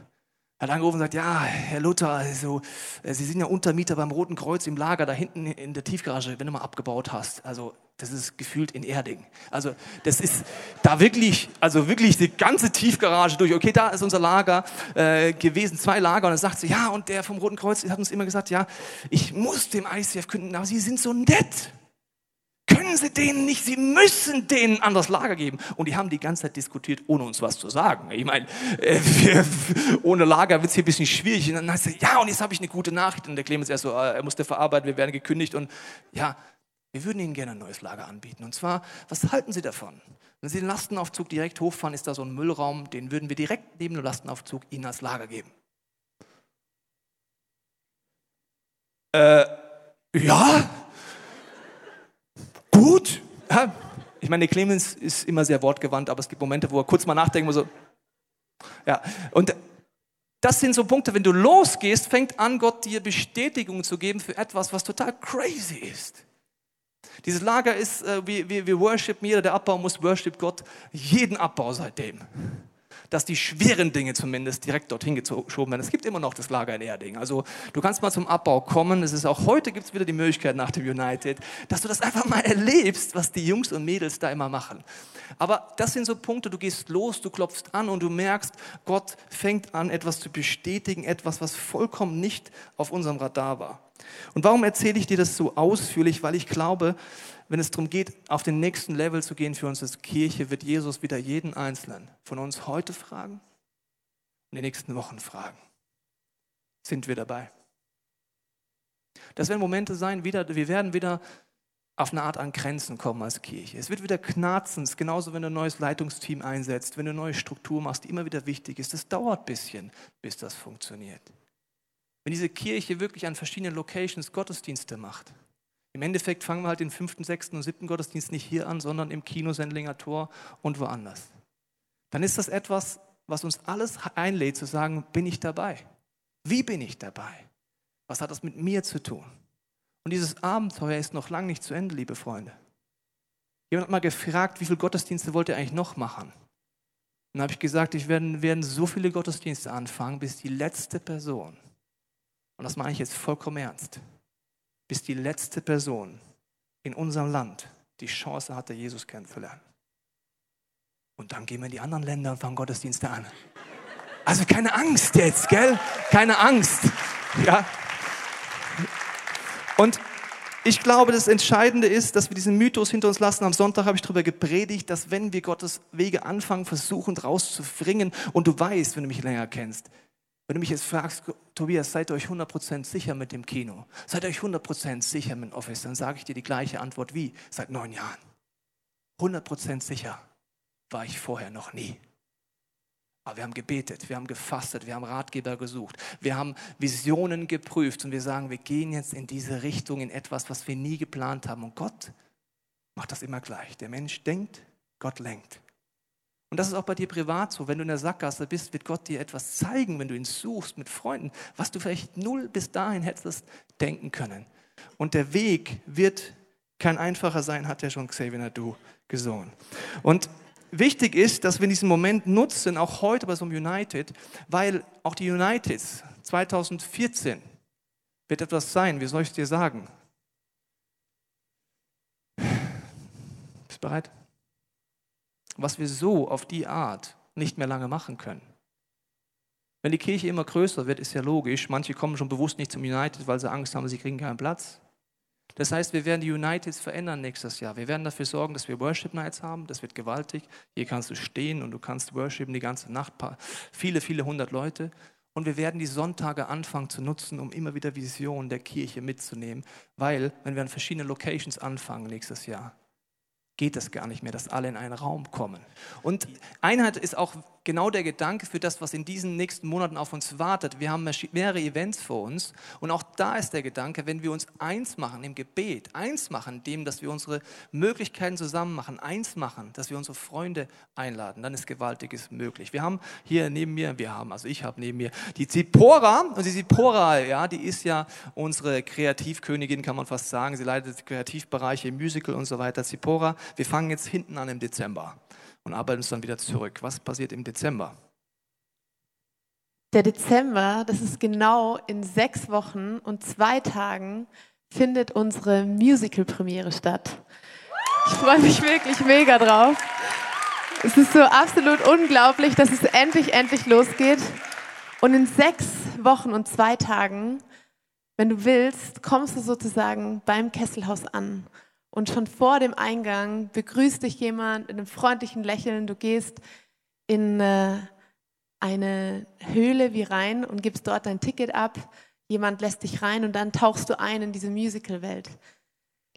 Er hat angerufen und sagt, ja, Herr Luther, also, äh, Sie sind ja Untermieter beim Roten Kreuz im Lager, da hinten in der Tiefgarage, wenn du mal abgebaut hast. Also das ist gefühlt in Erding. Also das ist da wirklich, also wirklich die ganze Tiefgarage durch. Okay, da ist unser Lager äh, gewesen, zwei Lager. Und dann sagt sie, ja, und der vom Roten Kreuz hat uns immer gesagt, ja, ich muss dem ICF künden, aber Sie sind so nett können Sie denen nicht, Sie müssen denen an das Lager geben. Und die haben die ganze Zeit diskutiert, ohne uns was zu sagen. Ich meine, äh, ohne Lager wird es hier ein bisschen schwierig. Und dann heißt es, ja, und jetzt habe ich eine gute Nachricht. Und der Clemens erst so, äh, er musste verarbeiten, wir werden gekündigt. Und ja, wir würden Ihnen gerne ein neues Lager anbieten. Und zwar, was halten Sie davon? Wenn Sie den Lastenaufzug direkt hochfahren, ist da so ein Müllraum, den würden wir direkt neben dem Lastenaufzug Ihnen als Lager geben. Äh, ja, gut. Ja, ich meine, Clemens ist immer sehr wortgewandt, aber es gibt Momente, wo er kurz mal nachdenkt, wo so, ja, und das sind so Punkte, wenn du losgehst, fängt an, Gott dir Bestätigung zu geben für etwas, was total crazy ist. Dieses Lager ist, äh, wir, wir, wir worshipen, jeder, der Abbau muss, worship Gott jeden Abbau seitdem. dass die schweren Dinge zumindest direkt dorthin geschoben werden. Es gibt immer noch das Lager in Erding. Also du kannst mal zum Abbau kommen. Es ist auch heute gibt es wieder die Möglichkeit nach dem United, dass du das einfach mal erlebst, was die Jungs und Mädels da immer machen. Aber das sind so Punkte, du gehst los, du klopfst an und du merkst, Gott fängt an, etwas zu bestätigen, etwas, was vollkommen nicht auf unserem Radar war. Und warum erzähle ich dir das so ausführlich? Weil ich glaube, wenn es darum geht, auf den nächsten Level zu gehen für uns als Kirche, wird Jesus wieder jeden Einzelnen von uns heute fragen und die nächsten Wochen fragen. Sind wir dabei? Das werden Momente sein, wieder, wir werden wieder auf eine Art an Grenzen kommen als Kirche. Es wird wieder knarzen, genauso wenn du ein neues Leitungsteam einsetzt, wenn du eine neue Struktur machst, die immer wieder wichtig ist. Das dauert ein bisschen, bis das funktioniert. Wenn diese Kirche wirklich an verschiedenen Locations Gottesdienste macht, im Endeffekt fangen wir halt den fünften, sechsten und siebten Gottesdienst nicht hier an, sondern im Kino Sendlinger Tor und woanders. Dann ist das etwas, was uns alles einlädt zu sagen, bin ich dabei? Wie bin ich dabei? Was hat das mit mir zu tun? Und dieses Abenteuer ist noch lange nicht zu Ende, liebe Freunde. Jemand hat mal gefragt, wie viele Gottesdienste wollt ihr eigentlich noch machen? Dann habe ich gesagt, ich werde, werden so viele Gottesdienste anfangen, bis die letzte Person, und das meine ich jetzt vollkommen ernst, bis die letzte Person in unserem Land die Chance hatte, Jesus kennenzulernen. Und dann gehen wir in die anderen Länder und fangen Gottesdienste an. Also keine Angst jetzt, gell? Keine Angst. Ja. Und ich glaube, das Entscheidende ist, dass wir diesen Mythos hinter uns lassen. Am Sonntag habe ich darüber gepredigt, dass wenn wir Gottes Wege anfangen, versuchen rauszubringen, und du weißt, wenn du mich länger kennst, wenn du mich jetzt fragst, Tobias, seid ihr euch 100% sicher mit dem Kino? Seid ihr euch 100% sicher mit dem Office? Dann sage ich dir die gleiche Antwort wie seit neun Jahren. 100% sicher war ich vorher noch nie. Aber wir haben gebetet, wir haben gefastet, wir haben Ratgeber gesucht, wir haben Visionen geprüft und wir sagen, wir gehen jetzt in diese Richtung, in etwas, was wir nie geplant haben. Und Gott macht das immer gleich. Der Mensch denkt, Gott lenkt. Und das ist auch bei dir privat so. Wenn du in der Sackgasse bist, wird Gott dir etwas zeigen, wenn du ihn suchst mit Freunden, was du vielleicht null bis dahin hättest denken können. Und der Weg wird kein einfacher sein, hat ja schon Xavier Nadu gesungen. Und wichtig ist, dass wir diesen Moment nutzen, auch heute bei so einem United, weil auch die Uniteds 2014 wird etwas sein, wie soll ich es dir sagen? Bist du bereit? Was wir so auf die Art nicht mehr lange machen können. Wenn die Kirche immer größer wird, ist ja logisch. Manche kommen schon bewusst nicht zum United, weil sie Angst haben, sie kriegen keinen Platz. Das heißt, wir werden die Uniteds verändern nächstes Jahr. Wir werden dafür sorgen, dass wir Worship Nights haben. Das wird gewaltig. Hier kannst du stehen und du kannst worshipen die ganze Nacht. Viele, viele hundert Leute. Und wir werden die Sonntage anfangen zu nutzen, um immer wieder Visionen der Kirche mitzunehmen. Weil, wenn wir an verschiedenen Locations anfangen nächstes Jahr, geht es gar nicht mehr, dass alle in einen Raum kommen. Und Einheit ist auch genau der Gedanke für das, was in diesen nächsten Monaten auf uns wartet. Wir haben mehrere Events vor uns und auch da ist der Gedanke, wenn wir uns eins machen im Gebet, eins machen, dem, dass wir unsere Möglichkeiten zusammen machen, eins machen, dass wir unsere Freunde einladen, dann ist Gewaltiges möglich. Wir haben hier neben mir, wir haben, also ich habe neben mir die Zipora und die Zipora, ja, die ist ja unsere Kreativkönigin, kann man fast sagen. Sie leitet Kreativbereiche, Musical und so weiter. Zipora, wir fangen jetzt hinten an im Dezember und arbeiten uns dann wieder zurück. Was passiert im Dezember? Der Dezember, das ist genau in sechs Wochen und zwei Tagen, findet unsere Musical-Premiere statt. Ich freue mich wirklich mega drauf. Es ist so absolut unglaublich, dass es endlich, endlich losgeht. Und in sechs Wochen und zwei Tagen, wenn du willst, kommst du sozusagen beim Kesselhaus an und schon vor dem Eingang begrüßt dich jemand mit einem freundlichen Lächeln. Du gehst in äh, eine Höhle wie rein und gibst dort dein Ticket ab. Jemand lässt dich rein und dann tauchst du ein in diese Musical-Welt.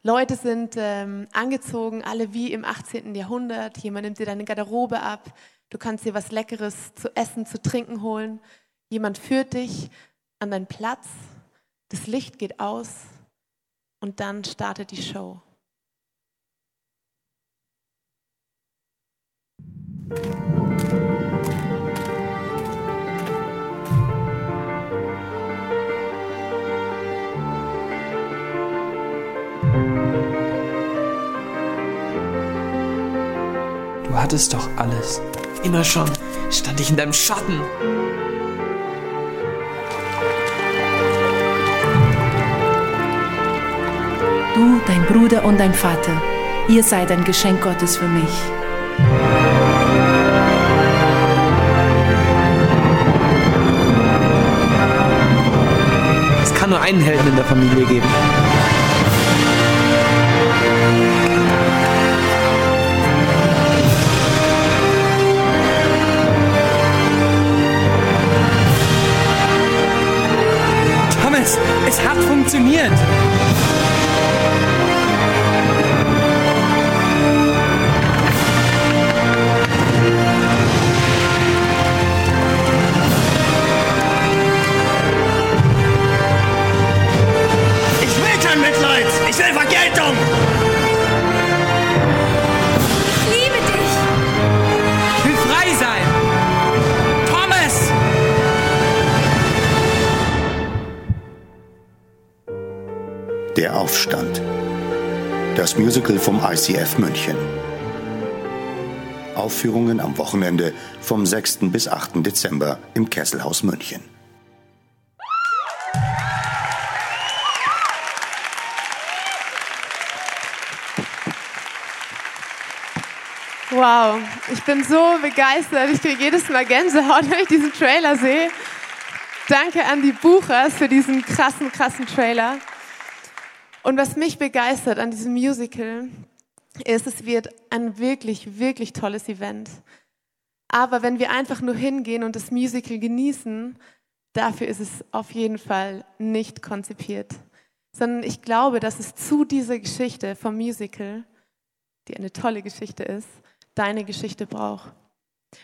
Leute sind ähm, angezogen, alle wie im 18. Jahrhundert. Jemand nimmt dir deine Garderobe ab. Du kannst dir was Leckeres zu essen, zu trinken holen. Jemand führt dich an deinen Platz. Das Licht geht aus und dann startet die Show. Du hattest doch alles. Immer schon. stand ich in deinem Schatten. Du, dein Bruder und dein Vater, ihr seid ein Geschenk Gottes für mich. Kann nur einen Helden in der Familie geben. Thomas, es hat funktioniert. Mitleid. Ich will Vergeltung. Ich liebe dich. Ich will frei sein. Thomas! Der Aufstand. Das Musical vom ICF München. Aufführungen am Wochenende vom 6. bis 8. Dezember im Kesselhaus München. Wow, ich bin so begeistert. Ich kriege jedes Mal Gänsehaut, (laughs) wenn ich diesen Trailer sehe. Danke an die Buchers für diesen krassen, krassen Trailer. Und was mich begeistert an diesem Musical, ist, es wird ein wirklich, wirklich tolles Event. Aber wenn wir einfach nur hingehen und das Musical genießen, dafür ist es auf jeden Fall nicht konzipiert. Sondern ich glaube, dass es zu dieser Geschichte vom Musical, die eine tolle Geschichte ist, deine Geschichte braucht.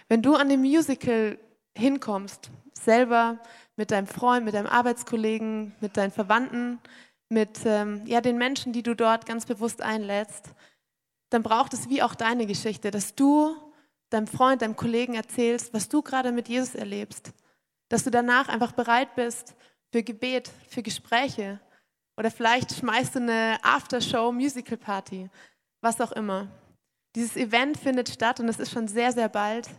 Wenn du an dem Musical hinkommst, selber mit deinem Freund, mit deinem Arbeitskollegen, mit deinen Verwandten, mit ähm, ja, den Menschen, die du dort ganz bewusst einlädst, dann braucht es wie auch deine Geschichte, dass du deinem Freund, deinem Kollegen erzählst, was du gerade mit Jesus erlebst. Dass du danach einfach bereit bist für Gebet, für Gespräche. Oder vielleicht schmeißt du eine Aftershow-Musical-Party, was auch immer. Dieses Event findet statt und es ist schon sehr, sehr bald.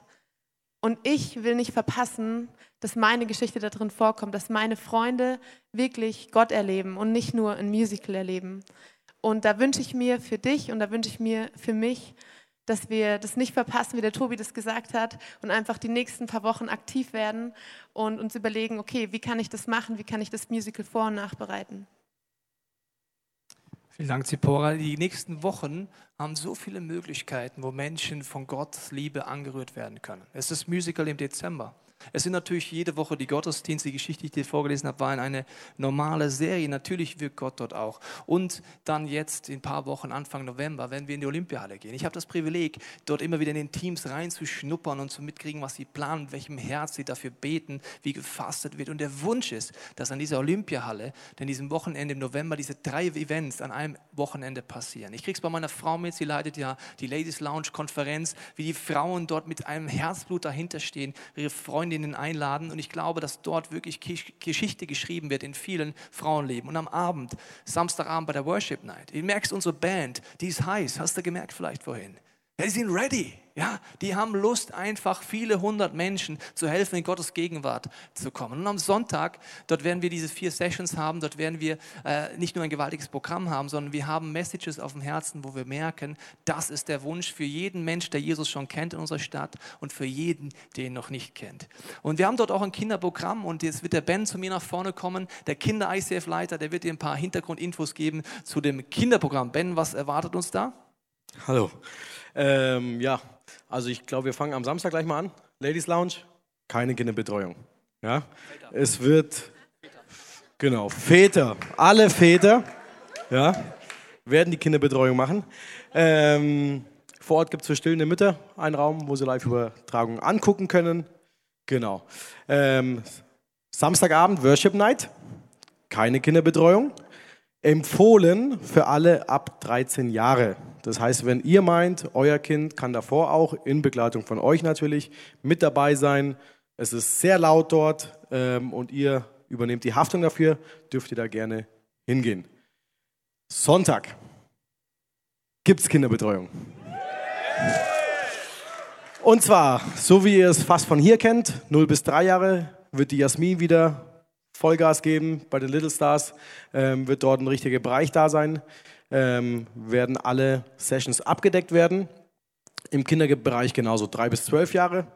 Und ich will nicht verpassen, dass meine Geschichte da drin vorkommt, dass meine Freunde wirklich Gott erleben und nicht nur ein Musical erleben. Und da wünsche ich mir für dich und da wünsche ich mir für mich, dass wir das nicht verpassen, wie der Tobi das gesagt hat, und einfach die nächsten paar Wochen aktiv werden und uns überlegen, okay, wie kann ich das machen, wie kann ich das Musical vor- und nachbereiten. Vielen Dank, Zipora. Die nächsten Wochen haben so viele Möglichkeiten, wo Menschen von Gottes Liebe angerührt werden können. Es ist Musical im Dezember. Es sind natürlich jede Woche die Gottesdienste, die Geschichte, die ich dir vorgelesen habe, war in eine normale Serie. Natürlich wirkt Gott dort auch. Und dann jetzt in ein paar Wochen, Anfang November, wenn wir in die Olympiahalle gehen. Ich habe das Privileg, dort immer wieder in den Teams reinzuschnuppern und zu mitkriegen, was sie planen, mit welchem Herz sie dafür beten, wie gefastet wird. Und der Wunsch ist, dass an dieser Olympiahalle, denn diesem Wochenende im November, diese drei Events an einem Wochenende passieren. Ich kriege es bei meiner Frau mit, sie leitet ja die Ladies Lounge Konferenz, wie die Frauen dort mit einem Herzblut dahinter stehen, ihre Freundinnen einladen und ich glaube, dass dort wirklich Geschichte geschrieben wird in vielen Frauenleben. Und am Abend, Samstagabend bei der Worship Night, du merkst unsere Band, die ist heiß, hast du gemerkt vielleicht vorhin. Die sind ready. Ja, die haben Lust, einfach viele hundert Menschen zu helfen, in Gottes Gegenwart zu kommen. Und am Sonntag, dort werden wir diese vier Sessions haben, dort werden wir äh, nicht nur ein gewaltiges Programm haben, sondern wir haben Messages auf dem Herzen, wo wir merken, das ist der Wunsch für jeden Mensch, der Jesus schon kennt in unserer Stadt und für jeden, der ihn noch nicht kennt. Und wir haben dort auch ein Kinderprogramm und jetzt wird der Ben zu mir nach vorne kommen, der Kinder-ICF-Leiter, der wird dir ein paar Hintergrundinfos geben zu dem Kinderprogramm. Ben, was erwartet uns da? Hallo. Ähm, ja, also ich glaube, wir fangen am Samstag gleich mal an. Ladies Lounge, keine Kinderbetreuung. Ja, es wird genau Väter, alle Väter, ja, werden die Kinderbetreuung machen. Ähm, vor Ort gibt es für stillende Mütter einen Raum, wo sie Live-Übertragungen angucken können. Genau. Ähm, Samstagabend Worship Night, keine Kinderbetreuung. Empfohlen für alle ab 13 Jahre. Das heißt, wenn ihr meint, euer Kind kann davor auch in Begleitung von euch natürlich mit dabei sein, es ist sehr laut dort ähm, und ihr übernehmt die Haftung dafür, dürft ihr da gerne hingehen. Sonntag gibt es Kinderbetreuung. Und zwar, so wie ihr es fast von hier kennt, 0 bis 3 Jahre, wird die Jasmin wieder Vollgas geben bei den Little Stars, ähm, wird dort ein richtiger Bereich da sein, ähm, werden alle Sessions abgedeckt werden. Im Kinderbereich genauso 3 bis 12 Jahre.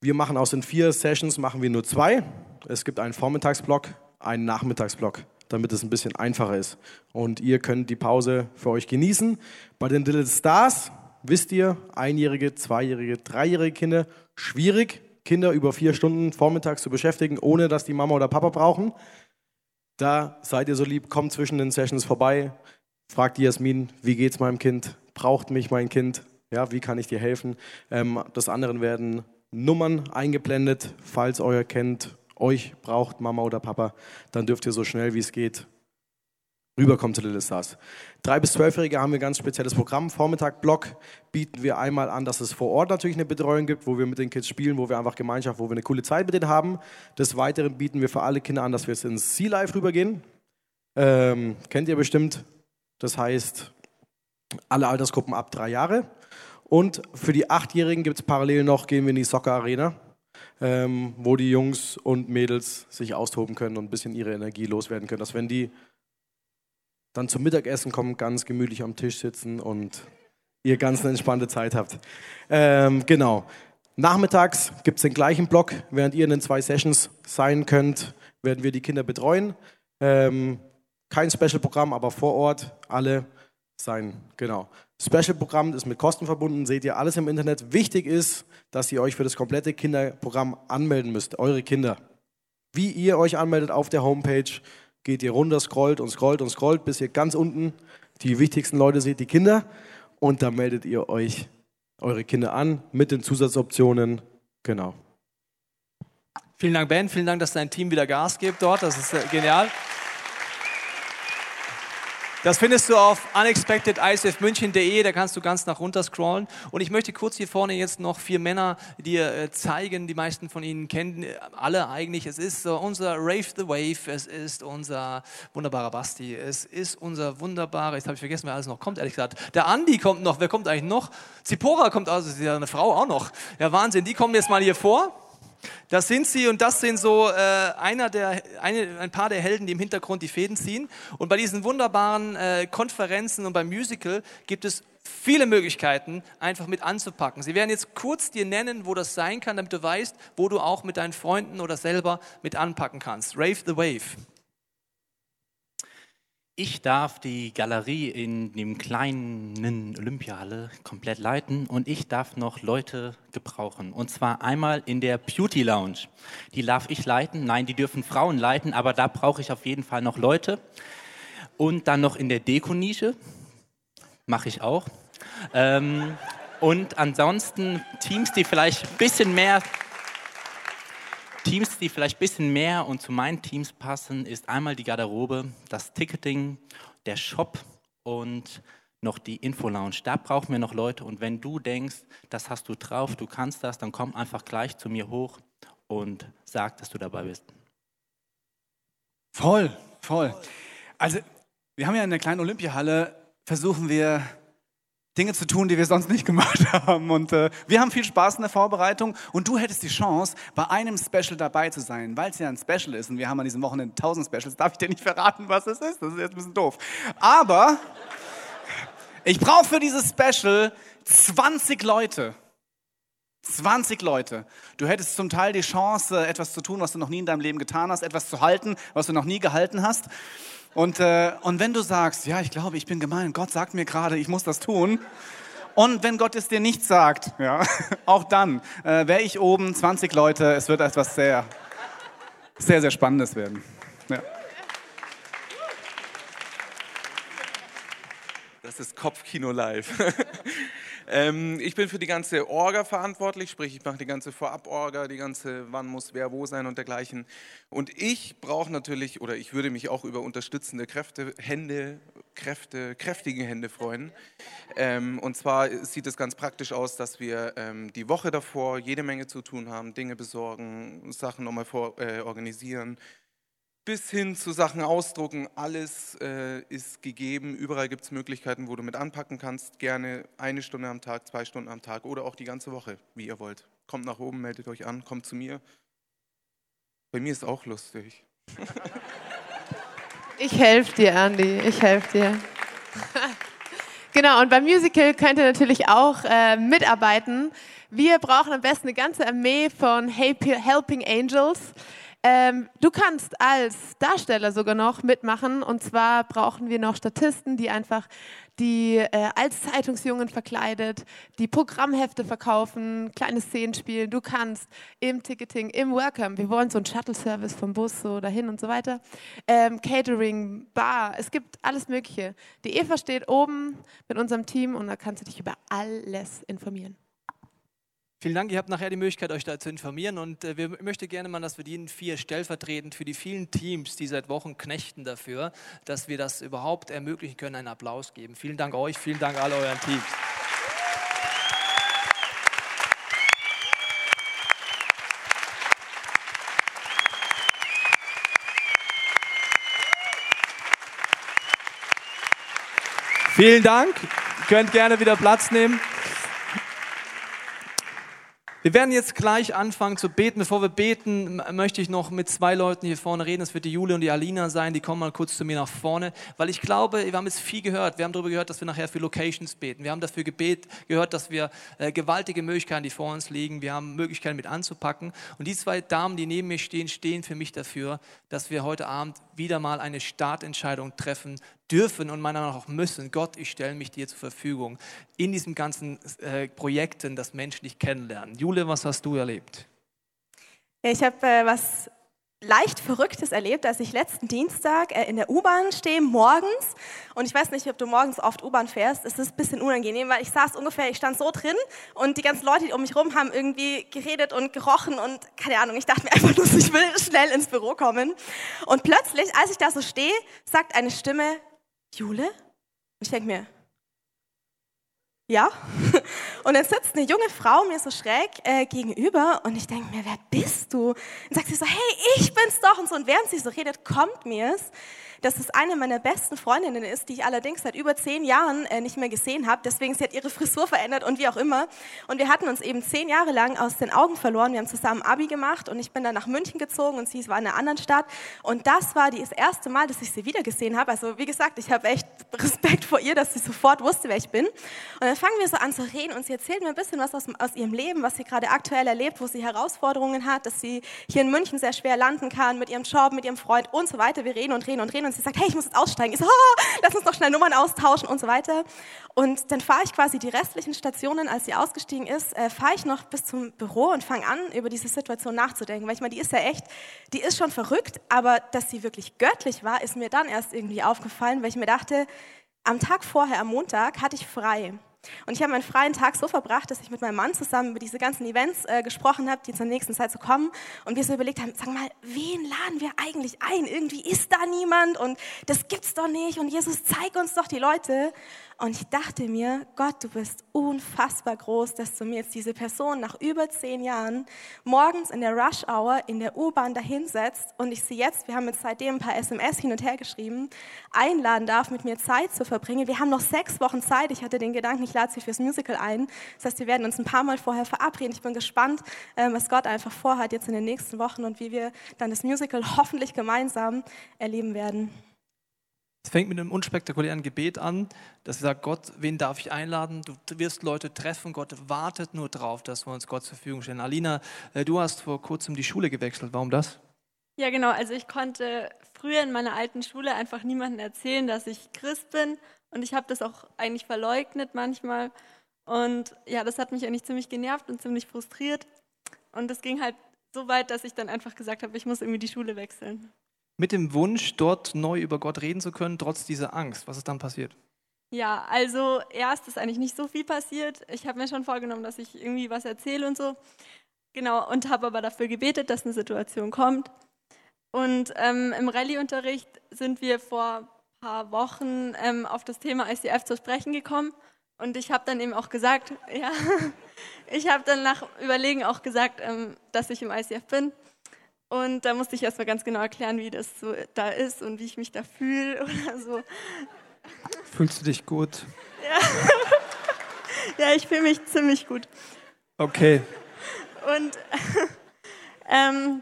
Wir machen aus den vier Sessions machen wir nur zwei. Es gibt einen Vormittagsblock, einen Nachmittagsblock, damit es ein bisschen einfacher ist. Und ihr könnt die Pause für euch genießen. Bei den Little Stars wisst ihr, einjährige, zweijährige, dreijährige Kinder, schwierig, Kinder über vier Stunden vormittags zu beschäftigen, ohne dass die Mama oder Papa brauchen. Da seid ihr so lieb, kommt zwischen den Sessions vorbei, fragt Jasmin, wie geht's meinem Kind? Braucht mich mein Kind? Ja, wie kann ich dir helfen? Ähm, des anderen werden Nummern eingeblendet, falls euer Kind euch braucht, Mama oder Papa, dann dürft ihr so schnell wie es geht rüberkommen zu Little Stars. Drei bis zwölfjährige haben wir ein ganz spezielles Programm. Vormittag Block bieten wir einmal an, dass es vor Ort natürlich eine Betreuung gibt, wo wir mit den Kids spielen, wo wir einfach Gemeinschaft, wo wir eine coole Zeit mit denen haben. Des Weiteren bieten wir für alle Kinder an, dass wir jetzt ins Sea Life rübergehen. Ähm, kennt ihr bestimmt. Das heißt, alle Altersgruppen ab drei Jahre. Und für die Achtjährigen gibt es parallel noch, gehen wir in die Soccer Arena, ähm, wo die Jungs und Mädels sich austoben können und ein bisschen ihre Energie loswerden können. Dass wenn die dann zum Mittagessen kommen, ganz gemütlich am Tisch sitzen und ihr ganz eine entspannte Zeit habt. Ähm, genau. Nachmittags gibt es den gleichen Block. Während ihr in den zwei Sessions sein könnt, werden wir die Kinder betreuen. Ähm, kein Special-Programm, aber vor Ort alle sein. Genau. Special-Programm ist mit Kosten verbunden, seht ihr alles im Internet. Wichtig ist, dass ihr euch für das komplette Kinderprogramm anmelden müsst, eure Kinder. Wie ihr euch anmeldet auf der Homepage, geht ihr runter, scrollt und scrollt und scrollt, bis ihr ganz unten die wichtigsten Leute seht, die Kinder. Und da meldet ihr euch eure Kinder an mit den Zusatzoptionen. Genau. Vielen Dank, Ben. Vielen Dank, dass dein Team wieder Gas gibt dort. Das ist äh, genial. Das findest du auf unexpectedisfmünchen.de, da kannst du ganz nach runter scrollen. Und ich möchte kurz hier vorne jetzt noch vier Männer dir äh, zeigen. Die meisten von ihnen kennen äh, alle eigentlich. Es ist unser Rave the Wave, es ist unser wunderbarer Basti, es ist unser wunderbarer, jetzt habe ich vergessen, wer alles noch kommt, ehrlich gesagt. Der Andi kommt noch, wer kommt eigentlich noch? Zipora kommt, also ist ja eine Frau auch noch. Ja, Wahnsinn, die kommen jetzt mal hier vor. Das sind sie und das sind so äh, einer der, eine, ein paar der Helden, die im Hintergrund die Fäden ziehen. Und bei diesen wunderbaren äh, Konferenzen und beim Musical gibt es viele Möglichkeiten, einfach mit anzupacken. Sie werden jetzt kurz dir nennen, wo das sein kann, damit du weißt, wo du auch mit deinen Freunden oder selber mit anpacken kannst. Rave the Wave. Ich darf die Galerie in dem kleinen Olympiahalle komplett leiten und ich darf noch Leute gebrauchen. Und zwar einmal in der Beauty Lounge. Die darf ich leiten. Nein, die dürfen Frauen leiten, aber da brauche ich auf jeden Fall noch Leute. Und dann noch in der Deko-Nische. Mache ich auch. Ähm, und ansonsten Teams, die vielleicht ein bisschen mehr Teams, die vielleicht ein bisschen mehr und zu meinen Teams passen, ist einmal die Garderobe, das Ticketing, der Shop und noch die Info-Lounge. Da brauchen wir noch Leute. Und wenn du denkst, das hast du drauf, du kannst das, dann komm einfach gleich zu mir hoch und sag, dass du dabei bist. Voll, voll. Also, wir haben ja in der kleinen Olympiahalle, versuchen wir Dinge zu tun, die wir sonst nicht gemacht (laughs) haben. Und äh, wir haben viel Spaß in der Vorbereitung. Und du hättest die Chance, bei einem Special dabei zu sein, weil es ja ein Special ist. Und wir haben an diesem Wochenende 1000 Specials. Darf ich dir nicht verraten, was es ist? Das ist jetzt ein bisschen doof. Aber ich brauche für dieses Special 20 Leute. 20 Leute. Du hättest zum Teil die Chance, etwas zu tun, was du noch nie in deinem Leben getan hast, etwas zu halten, was du noch nie gehalten hast. Und, äh, und wenn du sagst, ja, ich glaube, ich bin gemein, Gott sagt mir gerade, ich muss das tun. Und wenn Gott es dir nicht sagt, ja, (laughs) auch dann äh, wäre ich oben, 20 Leute, es wird etwas sehr, sehr, sehr Spannendes werden. Ja. Das ist Kopfkino live. (laughs) Ähm, ich bin für die ganze Orga verantwortlich, sprich ich mache die ganze Vorab-Orga, die ganze wann muss wer wo sein und dergleichen. Und ich brauche natürlich, oder ich würde mich auch über unterstützende Kräfte, Hände, Kräfte, kräftige Hände freuen. Ähm, und zwar sieht es ganz praktisch aus, dass wir ähm, die Woche davor jede Menge zu tun haben, Dinge besorgen, Sachen nochmal vor, äh, organisieren, bis hin zu Sachen ausdrucken, alles äh, ist gegeben. Überall gibt es Möglichkeiten, wo du mit anpacken kannst. Gerne eine Stunde am Tag, zwei Stunden am Tag oder auch die ganze Woche, wie ihr wollt. Kommt nach oben, meldet euch an, kommt zu mir. Bei mir ist auch lustig. (laughs) Ich helfe dir, Andy. Ich helfe dir. (laughs) genau, und beim Musical könnt ihr natürlich auch äh, mitarbeiten. Wir brauchen am besten eine ganze Armee von Helping Angels. Ähm, du kannst als Darsteller sogar noch mitmachen. Und zwar brauchen wir noch Statisten, die einfach die äh, als Zeitungsjungen verkleidet, die Programmhefte verkaufen, kleine Szenen spielen. Du kannst im Ticketing, im Welcome, wir wollen so einen Shuttle-Service vom Bus so dahin und so weiter. Ähm, Catering, Bar, es gibt alles Mögliche. Die Eva steht oben mit unserem Team und da kannst du dich über alles informieren. Vielen Dank. Ihr habt nachher die Möglichkeit, euch da zu informieren. Und äh, wir möchten gerne mal, dass wir die vier stellvertretend für die vielen Teams, die seit Wochen knechten dafür, dass wir das überhaupt ermöglichen können, einen Applaus geben. Vielen Dank euch, vielen Dank all euren Teams. Vielen Dank. Ihr könnt gerne wieder Platz nehmen. Wir werden jetzt gleich anfangen zu beten. Bevor wir beten, möchte ich noch mit zwei Leuten hier vorne reden. Das wird die Julia und die Alina sein. Die kommen mal kurz zu mir nach vorne, weil ich glaube, wir haben jetzt viel gehört. Wir haben darüber gehört, dass wir nachher für Locations beten. Wir haben dafür gebet, gehört, dass wir äh, gewaltige Möglichkeiten, die vor uns liegen, wir haben Möglichkeiten mit anzupacken. Und die zwei Damen, die neben mir stehen, stehen für mich dafür, dass wir heute Abend wieder mal eine Startentscheidung treffen dürfen und meiner Meinung nach auch müssen. Gott, ich stelle mich dir zur Verfügung in diesen ganzen äh, Projekten, das Menschen dich kennenlernen. Jule, was hast du erlebt? Ja, ich habe äh, was leicht Verrücktes erlebt, als ich letzten Dienstag äh, in der U-Bahn stehe, morgens. Und ich weiß nicht, ob du morgens oft U-Bahn fährst. Es ist ein bisschen unangenehm, weil ich saß ungefähr, ich stand so drin und die ganzen Leute, die um mich rum haben irgendwie geredet und gerochen und keine Ahnung. Ich dachte mir einfach nur, (laughs) ich will schnell ins Büro kommen. Und plötzlich, als ich da so stehe, sagt eine Stimme, Jule? Und ich denke mir, ja. (laughs) Und dann sitzt eine junge Frau mir so schräg äh, gegenüber und ich denke mir, wer bist du? Und sagt sie so, hey, ich bin's doch. Und so, und während sie so redet, kommt mir's, dass es eine meiner besten Freundinnen ist, die ich allerdings seit über zehn Jahren äh, nicht mehr gesehen habe. Deswegen, sie hat ihre Frisur verändert und wie auch immer. Und wir hatten uns eben zehn Jahre lang aus den Augen verloren. Wir haben zusammen Abi gemacht und ich bin dann nach München gezogen und sie war in einer anderen Stadt. Und das war das erste Mal, dass ich sie wieder gesehen habe. Also wie gesagt, ich habe echt Respekt vor ihr, dass sie sofort wusste, wer ich bin. Und dann fangen wir so an zu reden und sie erzählt mir ein bisschen was aus, aus ihrem Leben, was sie gerade aktuell erlebt, wo sie Herausforderungen hat, dass sie hier in München sehr schwer landen kann mit ihrem Job, mit ihrem Freund und so weiter. Wir reden und reden und reden und sie sagt, hey, ich muss jetzt aussteigen. Ich so, oh, lass uns doch schnell Nummern austauschen und so weiter. Und dann fahre ich quasi die restlichen Stationen, als sie ausgestiegen ist, äh, fahre ich noch bis zum Büro und fange an, über diese Situation nachzudenken. Weil ich meine, die ist ja echt, die ist schon verrückt, aber dass sie wirklich göttlich war, ist mir dann erst irgendwie aufgefallen, weil ich mir dachte, am Tag vorher, am Montag, hatte ich frei. Und ich habe meinen freien Tag so verbracht, dass ich mit meinem Mann zusammen über diese ganzen Events äh, gesprochen habe, die zur nächsten Zeit so kommen. Und wir so überlegt haben, sag mal, wen laden wir eigentlich ein? Irgendwie ist da niemand und das gibt's doch nicht. Und Jesus, zeig uns doch die Leute. Und ich dachte mir, Gott, du bist unfassbar groß, dass du mir jetzt diese Person nach über zehn Jahren morgens in der Rush Hour in der U-Bahn dahinsetzt und ich sie jetzt, wir haben jetzt seitdem ein paar SMS hin und her geschrieben, einladen darf, mit mir Zeit zu verbringen. Wir haben noch sechs Wochen Zeit. Ich hatte den Gedanken, ich lade sie fürs Musical ein. Das heißt, wir werden uns ein paar Mal vorher verabreden. Ich bin gespannt, ähm, was Gott einfach vorhat jetzt in den nächsten Wochen und wie wir dann das Musical hoffentlich gemeinsam erleben werden. Es fängt mit einem unspektakulären Gebet an, dass sie sagt, Gott, wen darf ich einladen? Du wirst Leute treffen, Gott wartet nur darauf, dass wir uns Gott zur Verfügung stellen. Alina, äh, du hast vor kurzem die Schule gewechselt. Warum das? Ja, genau. Also ich konnte früher in meiner alten Schule einfach niemandem erzählen, dass ich Christ bin. Und ich habe das auch eigentlich verleugnet manchmal. Und ja, das hat mich eigentlich ziemlich genervt und ziemlich frustriert. Und es ging halt so weit, dass ich dann einfach gesagt habe, ich muss irgendwie die Schule wechseln mit dem Wunsch, dort neu über Gott reden zu können, trotz dieser Angst. Was ist dann passiert? Ja, also erst ist eigentlich nicht so viel passiert. Ich habe mir schon vorgenommen, dass ich irgendwie was erzähle und so. Genau, und habe aber dafür gebetet, dass eine Situation kommt. Und ähm, im Rallye-Unterricht sind wir vor ein paar Wochen ähm, auf das Thema ICF zu sprechen gekommen. Und ich habe dann eben auch gesagt, (laughs) ja, (laughs) ich habe dann nach Überlegen auch gesagt, ähm, dass ich im ICF bin Und da musste ich erstmal ganz genau erklären, wie das so da ist und wie ich mich da fühle (laughs) oder so. Fühlst du dich gut? Ja, (laughs) ja ich fühle mich ziemlich gut. Okay. Und (laughs) ähm,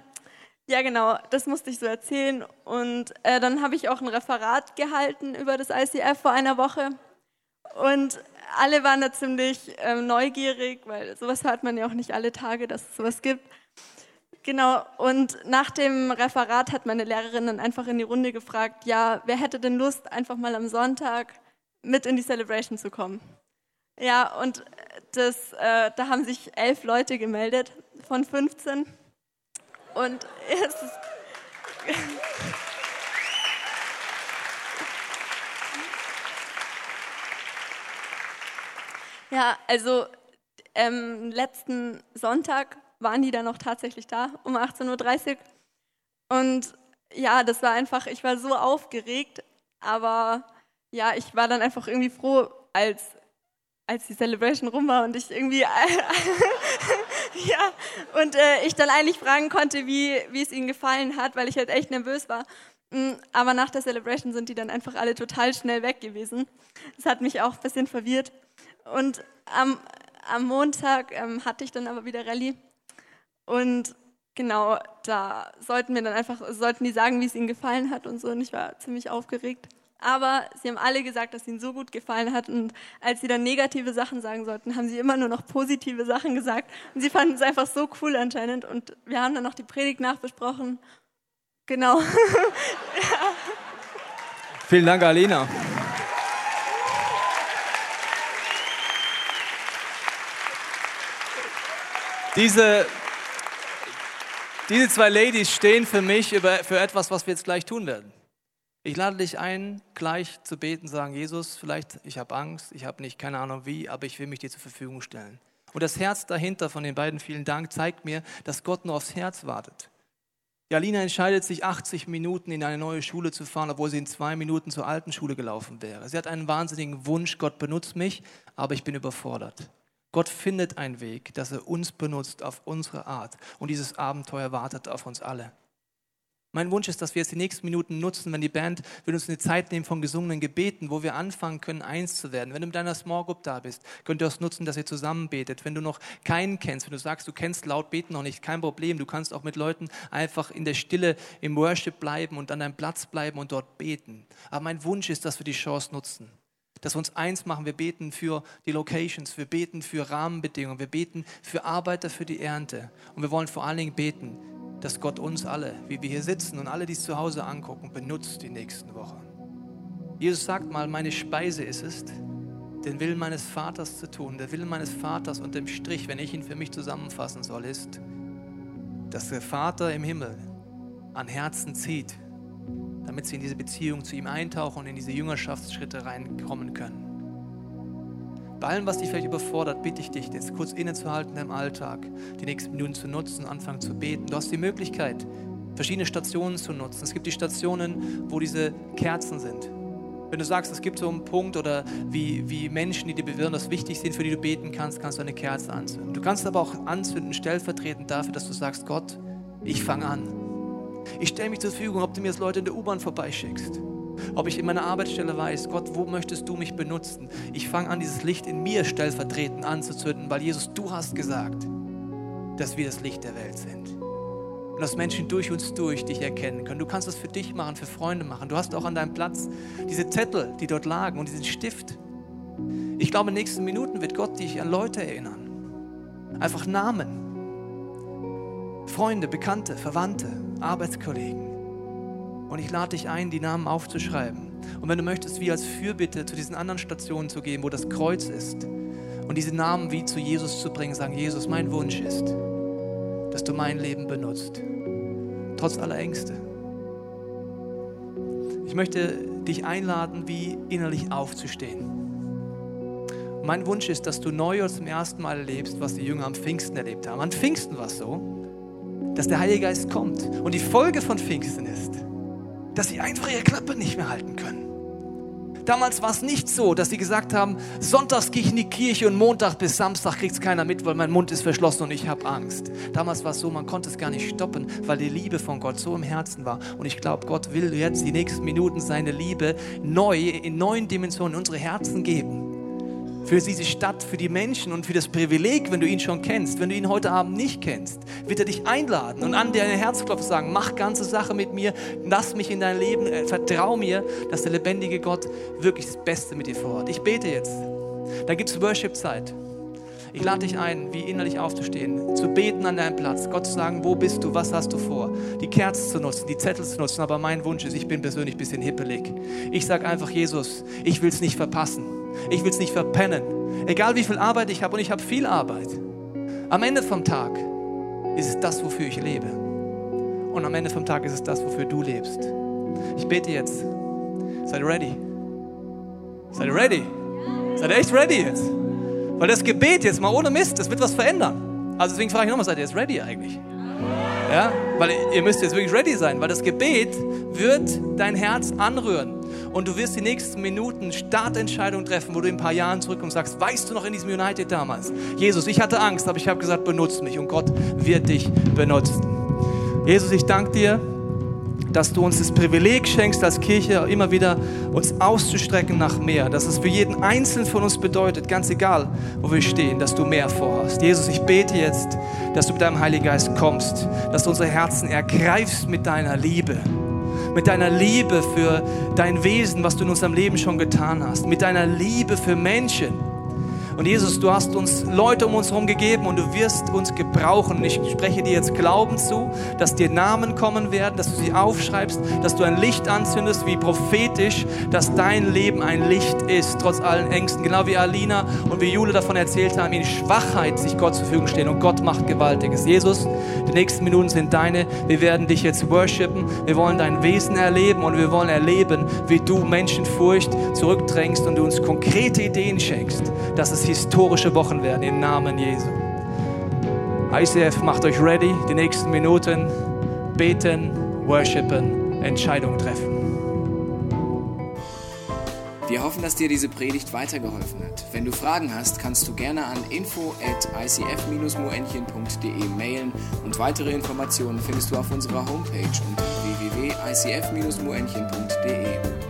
ja, genau, das musste ich so erzählen. Und äh, dann habe ich auch ein Referat gehalten über das ICF vor einer Woche. Und alle waren da ziemlich ähm, neugierig, weil sowas hört man ja auch nicht alle Tage, dass es sowas gibt. Genau, und nach dem Referat hat meine Lehrerin dann einfach in die Runde gefragt, ja, wer hätte denn Lust, einfach mal am Sonntag mit in die Celebration zu kommen? Ja, und das, äh, da haben sich elf Leute gemeldet von 15. Und es ist (laughs) Ja, also ähm, letzten Sonntag waren die dann noch tatsächlich da, um 18.30 Uhr. Und ja, das war einfach, ich war so aufgeregt, aber ja, ich war dann einfach irgendwie froh, als, als die Celebration rum war und ich irgendwie, (laughs) ja, und äh, ich dann eigentlich fragen konnte, wie, wie es ihnen gefallen hat, weil ich halt echt nervös war. Mm, aber nach der Celebration sind die dann einfach alle total schnell weg gewesen. Das hat mich auch ein bisschen verwirrt. Und am, am Montag ähm, hatte ich dann aber wieder Rallye. Und genau, da sollten wir dann einfach, sollten die sagen, wie es ihnen gefallen hat und so. Und ich war ziemlich aufgeregt. Aber sie haben alle gesagt, dass ihnen so gut gefallen hat. Und als sie dann negative Sachen sagen sollten, haben sie immer nur noch positive Sachen gesagt. Und sie fanden es einfach so cool anscheinend. Und wir haben dann noch die Predigt nachbesprochen. Genau. ja. (laughs) Vielen Dank, Alina. Diese, diese zwei Ladies stehen für mich für etwas, was wir jetzt gleich tun werden. Ich lade dich ein, gleich zu beten, sagen, Jesus, vielleicht, ich habe Angst, ich habe nicht, keine Ahnung wie, aber ich will mich dir zur Verfügung stellen. Und das Herz dahinter von den beiden, vielen Dank, zeigt mir, dass Gott nur aufs Herz wartet. Die Alina entscheidet sich, 80 Minuten in eine neue Schule zu fahren, obwohl sie in zwei Minuten zur alten Schule gelaufen wäre. Sie hat einen wahnsinnigen Wunsch, Gott benutzt mich, aber ich bin überfordert. Gott findet einen Weg, dass er uns benutzt auf unsere Art. Und dieses Abenteuer wartet auf uns alle. Mein Wunsch ist, dass wir jetzt die nächsten Minuten nutzen, wenn die Band will uns eine Zeit nehmen von gesungenen Gebeten, wo wir anfangen können, eins zu werden. Wenn du mit deiner Small Group da bist, könnt ihr das nutzen, dass ihr zusammen betet. Wenn du noch keinen kennst, wenn du sagst, du kennst laut beten noch nicht, kein Problem. Du kannst auch mit Leuten einfach in der Stille im Worship bleiben und an deinem Platz bleiben und dort beten. Aber mein Wunsch ist, dass wir die Chance nutzen dass wir uns eins machen. Wir beten für die Locations, wir beten für Rahmenbedingungen, wir beten für Arbeiter für die Ernte. Und wir wollen vor allen Dingen beten, dass Gott uns alle, wie wir hier sitzen und alle, die es zu Hause angucken, benutzt die nächsten Wochen. Jesus sagt mal, meine Speise ist es, den Willen meines Vaters zu tun. Der Willen meines Vaters unterm Strich, wenn ich ihn für mich zusammenfassen soll, ist, dass der Vater im Himmel an Herzen zieht, damit sie in diese Beziehung zu ihm eintauchen und in diese Jüngerschaftsschritte reinkommen können. Bei allem, was dich vielleicht überfordert, bitte ich dich, jetzt kurz innezuhalten im Alltag, die nächsten Minuten zu nutzen, anfangen zu beten. Du hast die Möglichkeit, verschiedene Stationen zu nutzen. Es gibt die Stationen, wo diese Kerzen sind. Wenn du sagst, es gibt so einen Punkt oder wie, wie Menschen, die dir bewirren, das wichtig sind, für die du beten kannst, kannst du eine Kerze anzünden. Du kannst aber auch anzünden, stellvertretend dafür, dass du sagst, Gott, ich fange an. Ich stelle mich zur Verfügung, ob du mir jetzt Leute in der U-Bahn vorbeischickst. Ob ich in meiner Arbeitsstelle weiß, Gott, wo möchtest du mich benutzen? Ich fange an, dieses Licht in mir stellvertretend anzuzünden, weil Jesus, du hast gesagt, dass wir das Licht der Welt sind. Und dass Menschen durch uns durch dich erkennen können. Du kannst das für dich machen, für Freunde machen. Du hast auch an deinem Platz diese Zettel, die dort lagen und diesen Stift. Ich glaube, in den nächsten Minuten wird Gott dich an Leute erinnern. Einfach Namen. Freunde, Bekannte, Verwandte, Arbeitskollegen. Und ich lade dich ein, die Namen aufzuschreiben. Und wenn du möchtest, wie als Fürbitte zu diesen anderen Stationen zu gehen, wo das Kreuz ist, und diese Namen wie zu Jesus zu bringen, sagen, Jesus, mein Wunsch ist, dass du mein Leben benutzt, trotz aller Ängste. Ich möchte dich einladen, wie innerlich aufzustehen. Mein Wunsch ist, dass du neu zum ersten Mal erlebst, was die Jünger am Pfingsten erlebt haben. An Pfingsten war es so, dass der Heilige Geist kommt. Und die Folge von Pfingsten ist, dass sie einfach ihre Klappe nicht mehr halten können Damals war es nicht so, dass sie gesagt haben, sonntags gehe ich in die Kirche und Montag bis Samstag kriegt es keiner mit, weil mein Mund ist verschlossen und ich habe Angst. Damals war es so, man konnte es gar nicht stoppen, weil die Liebe von Gott so im Herzen war. Und ich glaube, Gott will jetzt die nächsten Minuten seine Liebe neu, in neuen Dimensionen in unsere Herzen geben für diese Stadt, für die Menschen und für das Privileg, wenn du ihn schon kennst. Wenn du ihn heute Abend nicht kennst, wird er dich einladen und an deine Herzklopfe sagen, mach ganze Sache mit mir, lass mich in dein Leben, äh, vertrau mir, dass der lebendige Gott wirklich das Beste mit dir vorhat. Ich bete jetzt. Da gibt es Worship-Zeit. Ich lade dich ein, wie innerlich aufzustehen, zu beten an deinem Platz, Gott zu sagen, wo bist du, was hast du vor, die Kerzen zu nutzen, die Zettel zu nutzen, aber mein Wunsch ist, ich bin persönlich ein bisschen hippelig. Ich sage einfach, Jesus, ich will es nicht verpassen. Ich will es nicht verpennen. Egal wie viel Arbeit ich habe und ich habe viel Arbeit. Am Ende vom Tag ist es das, wofür ich lebe. Und am Ende vom Tag ist es das, wofür du lebst. Ich bete jetzt. Seid ready? Seid ready? Seid echt ready jetzt? Weil das Gebet jetzt mal ohne Mist, das wird was verändern. Also deswegen frage ich nochmal, seid ihr jetzt ready eigentlich? Ja? Weil ihr müsst jetzt wirklich ready sein, weil das Gebet wird dein Herz anrühren. Und du wirst die nächsten Minuten Startentscheidungen treffen, wo du in ein paar Jahren zurückkommst und sagst, weißt du noch in diesem United damals? Jesus, ich hatte Angst, aber ich habe gesagt, benutzt mich und Gott wird dich benutzen. Jesus, ich danke dir, dass du uns das Privileg schenkst, als Kirche immer wieder uns auszustrecken nach mehr. Dass es für jeden Einzelnen von uns bedeutet, ganz egal, wo wir stehen, dass du mehr vorhast. Jesus, ich bete jetzt, dass du mit deinem Heiligen Geist kommst, dass du unsere Herzen ergreifst mit deiner Liebe mit deiner Liebe für dein Wesen, was du in unserem Leben schon getan hast, mit deiner Liebe für Menschen. Und Jesus, du hast uns Leute um uns herum gegeben und du wirst uns gebrauchen. Und ich spreche dir jetzt Glauben zu, dass dir Namen kommen werden, dass du sie aufschreibst, dass du ein Licht anzündest, wie prophetisch, dass dein Leben ein Licht ist, trotz allen Ängsten. Genau wie Alina und wie Jule davon erzählt haben, in Schwachheit sich Gott zur Verfügung stehen. Und Gott macht Gewaltiges. Jesus, die nächsten Minuten sind deine. Wir werden dich jetzt worshipen. Wir wollen dein Wesen erleben und wir wollen erleben, wie du Menschenfurcht zurückdrängst und du uns konkrete Ideen schenkst, dass es historische Wochen werden im Namen Jesu. ICF, macht euch ready, die nächsten Minuten beten, worshipen, Entscheidungen treffen. Wir hoffen, dass dir diese Predigt weitergeholfen hat. Wenn du Fragen hast, kannst du gerne an info at icf-moenchen.de mailen und weitere Informationen findest du auf unserer Homepage unter www.icf-moenchen.de.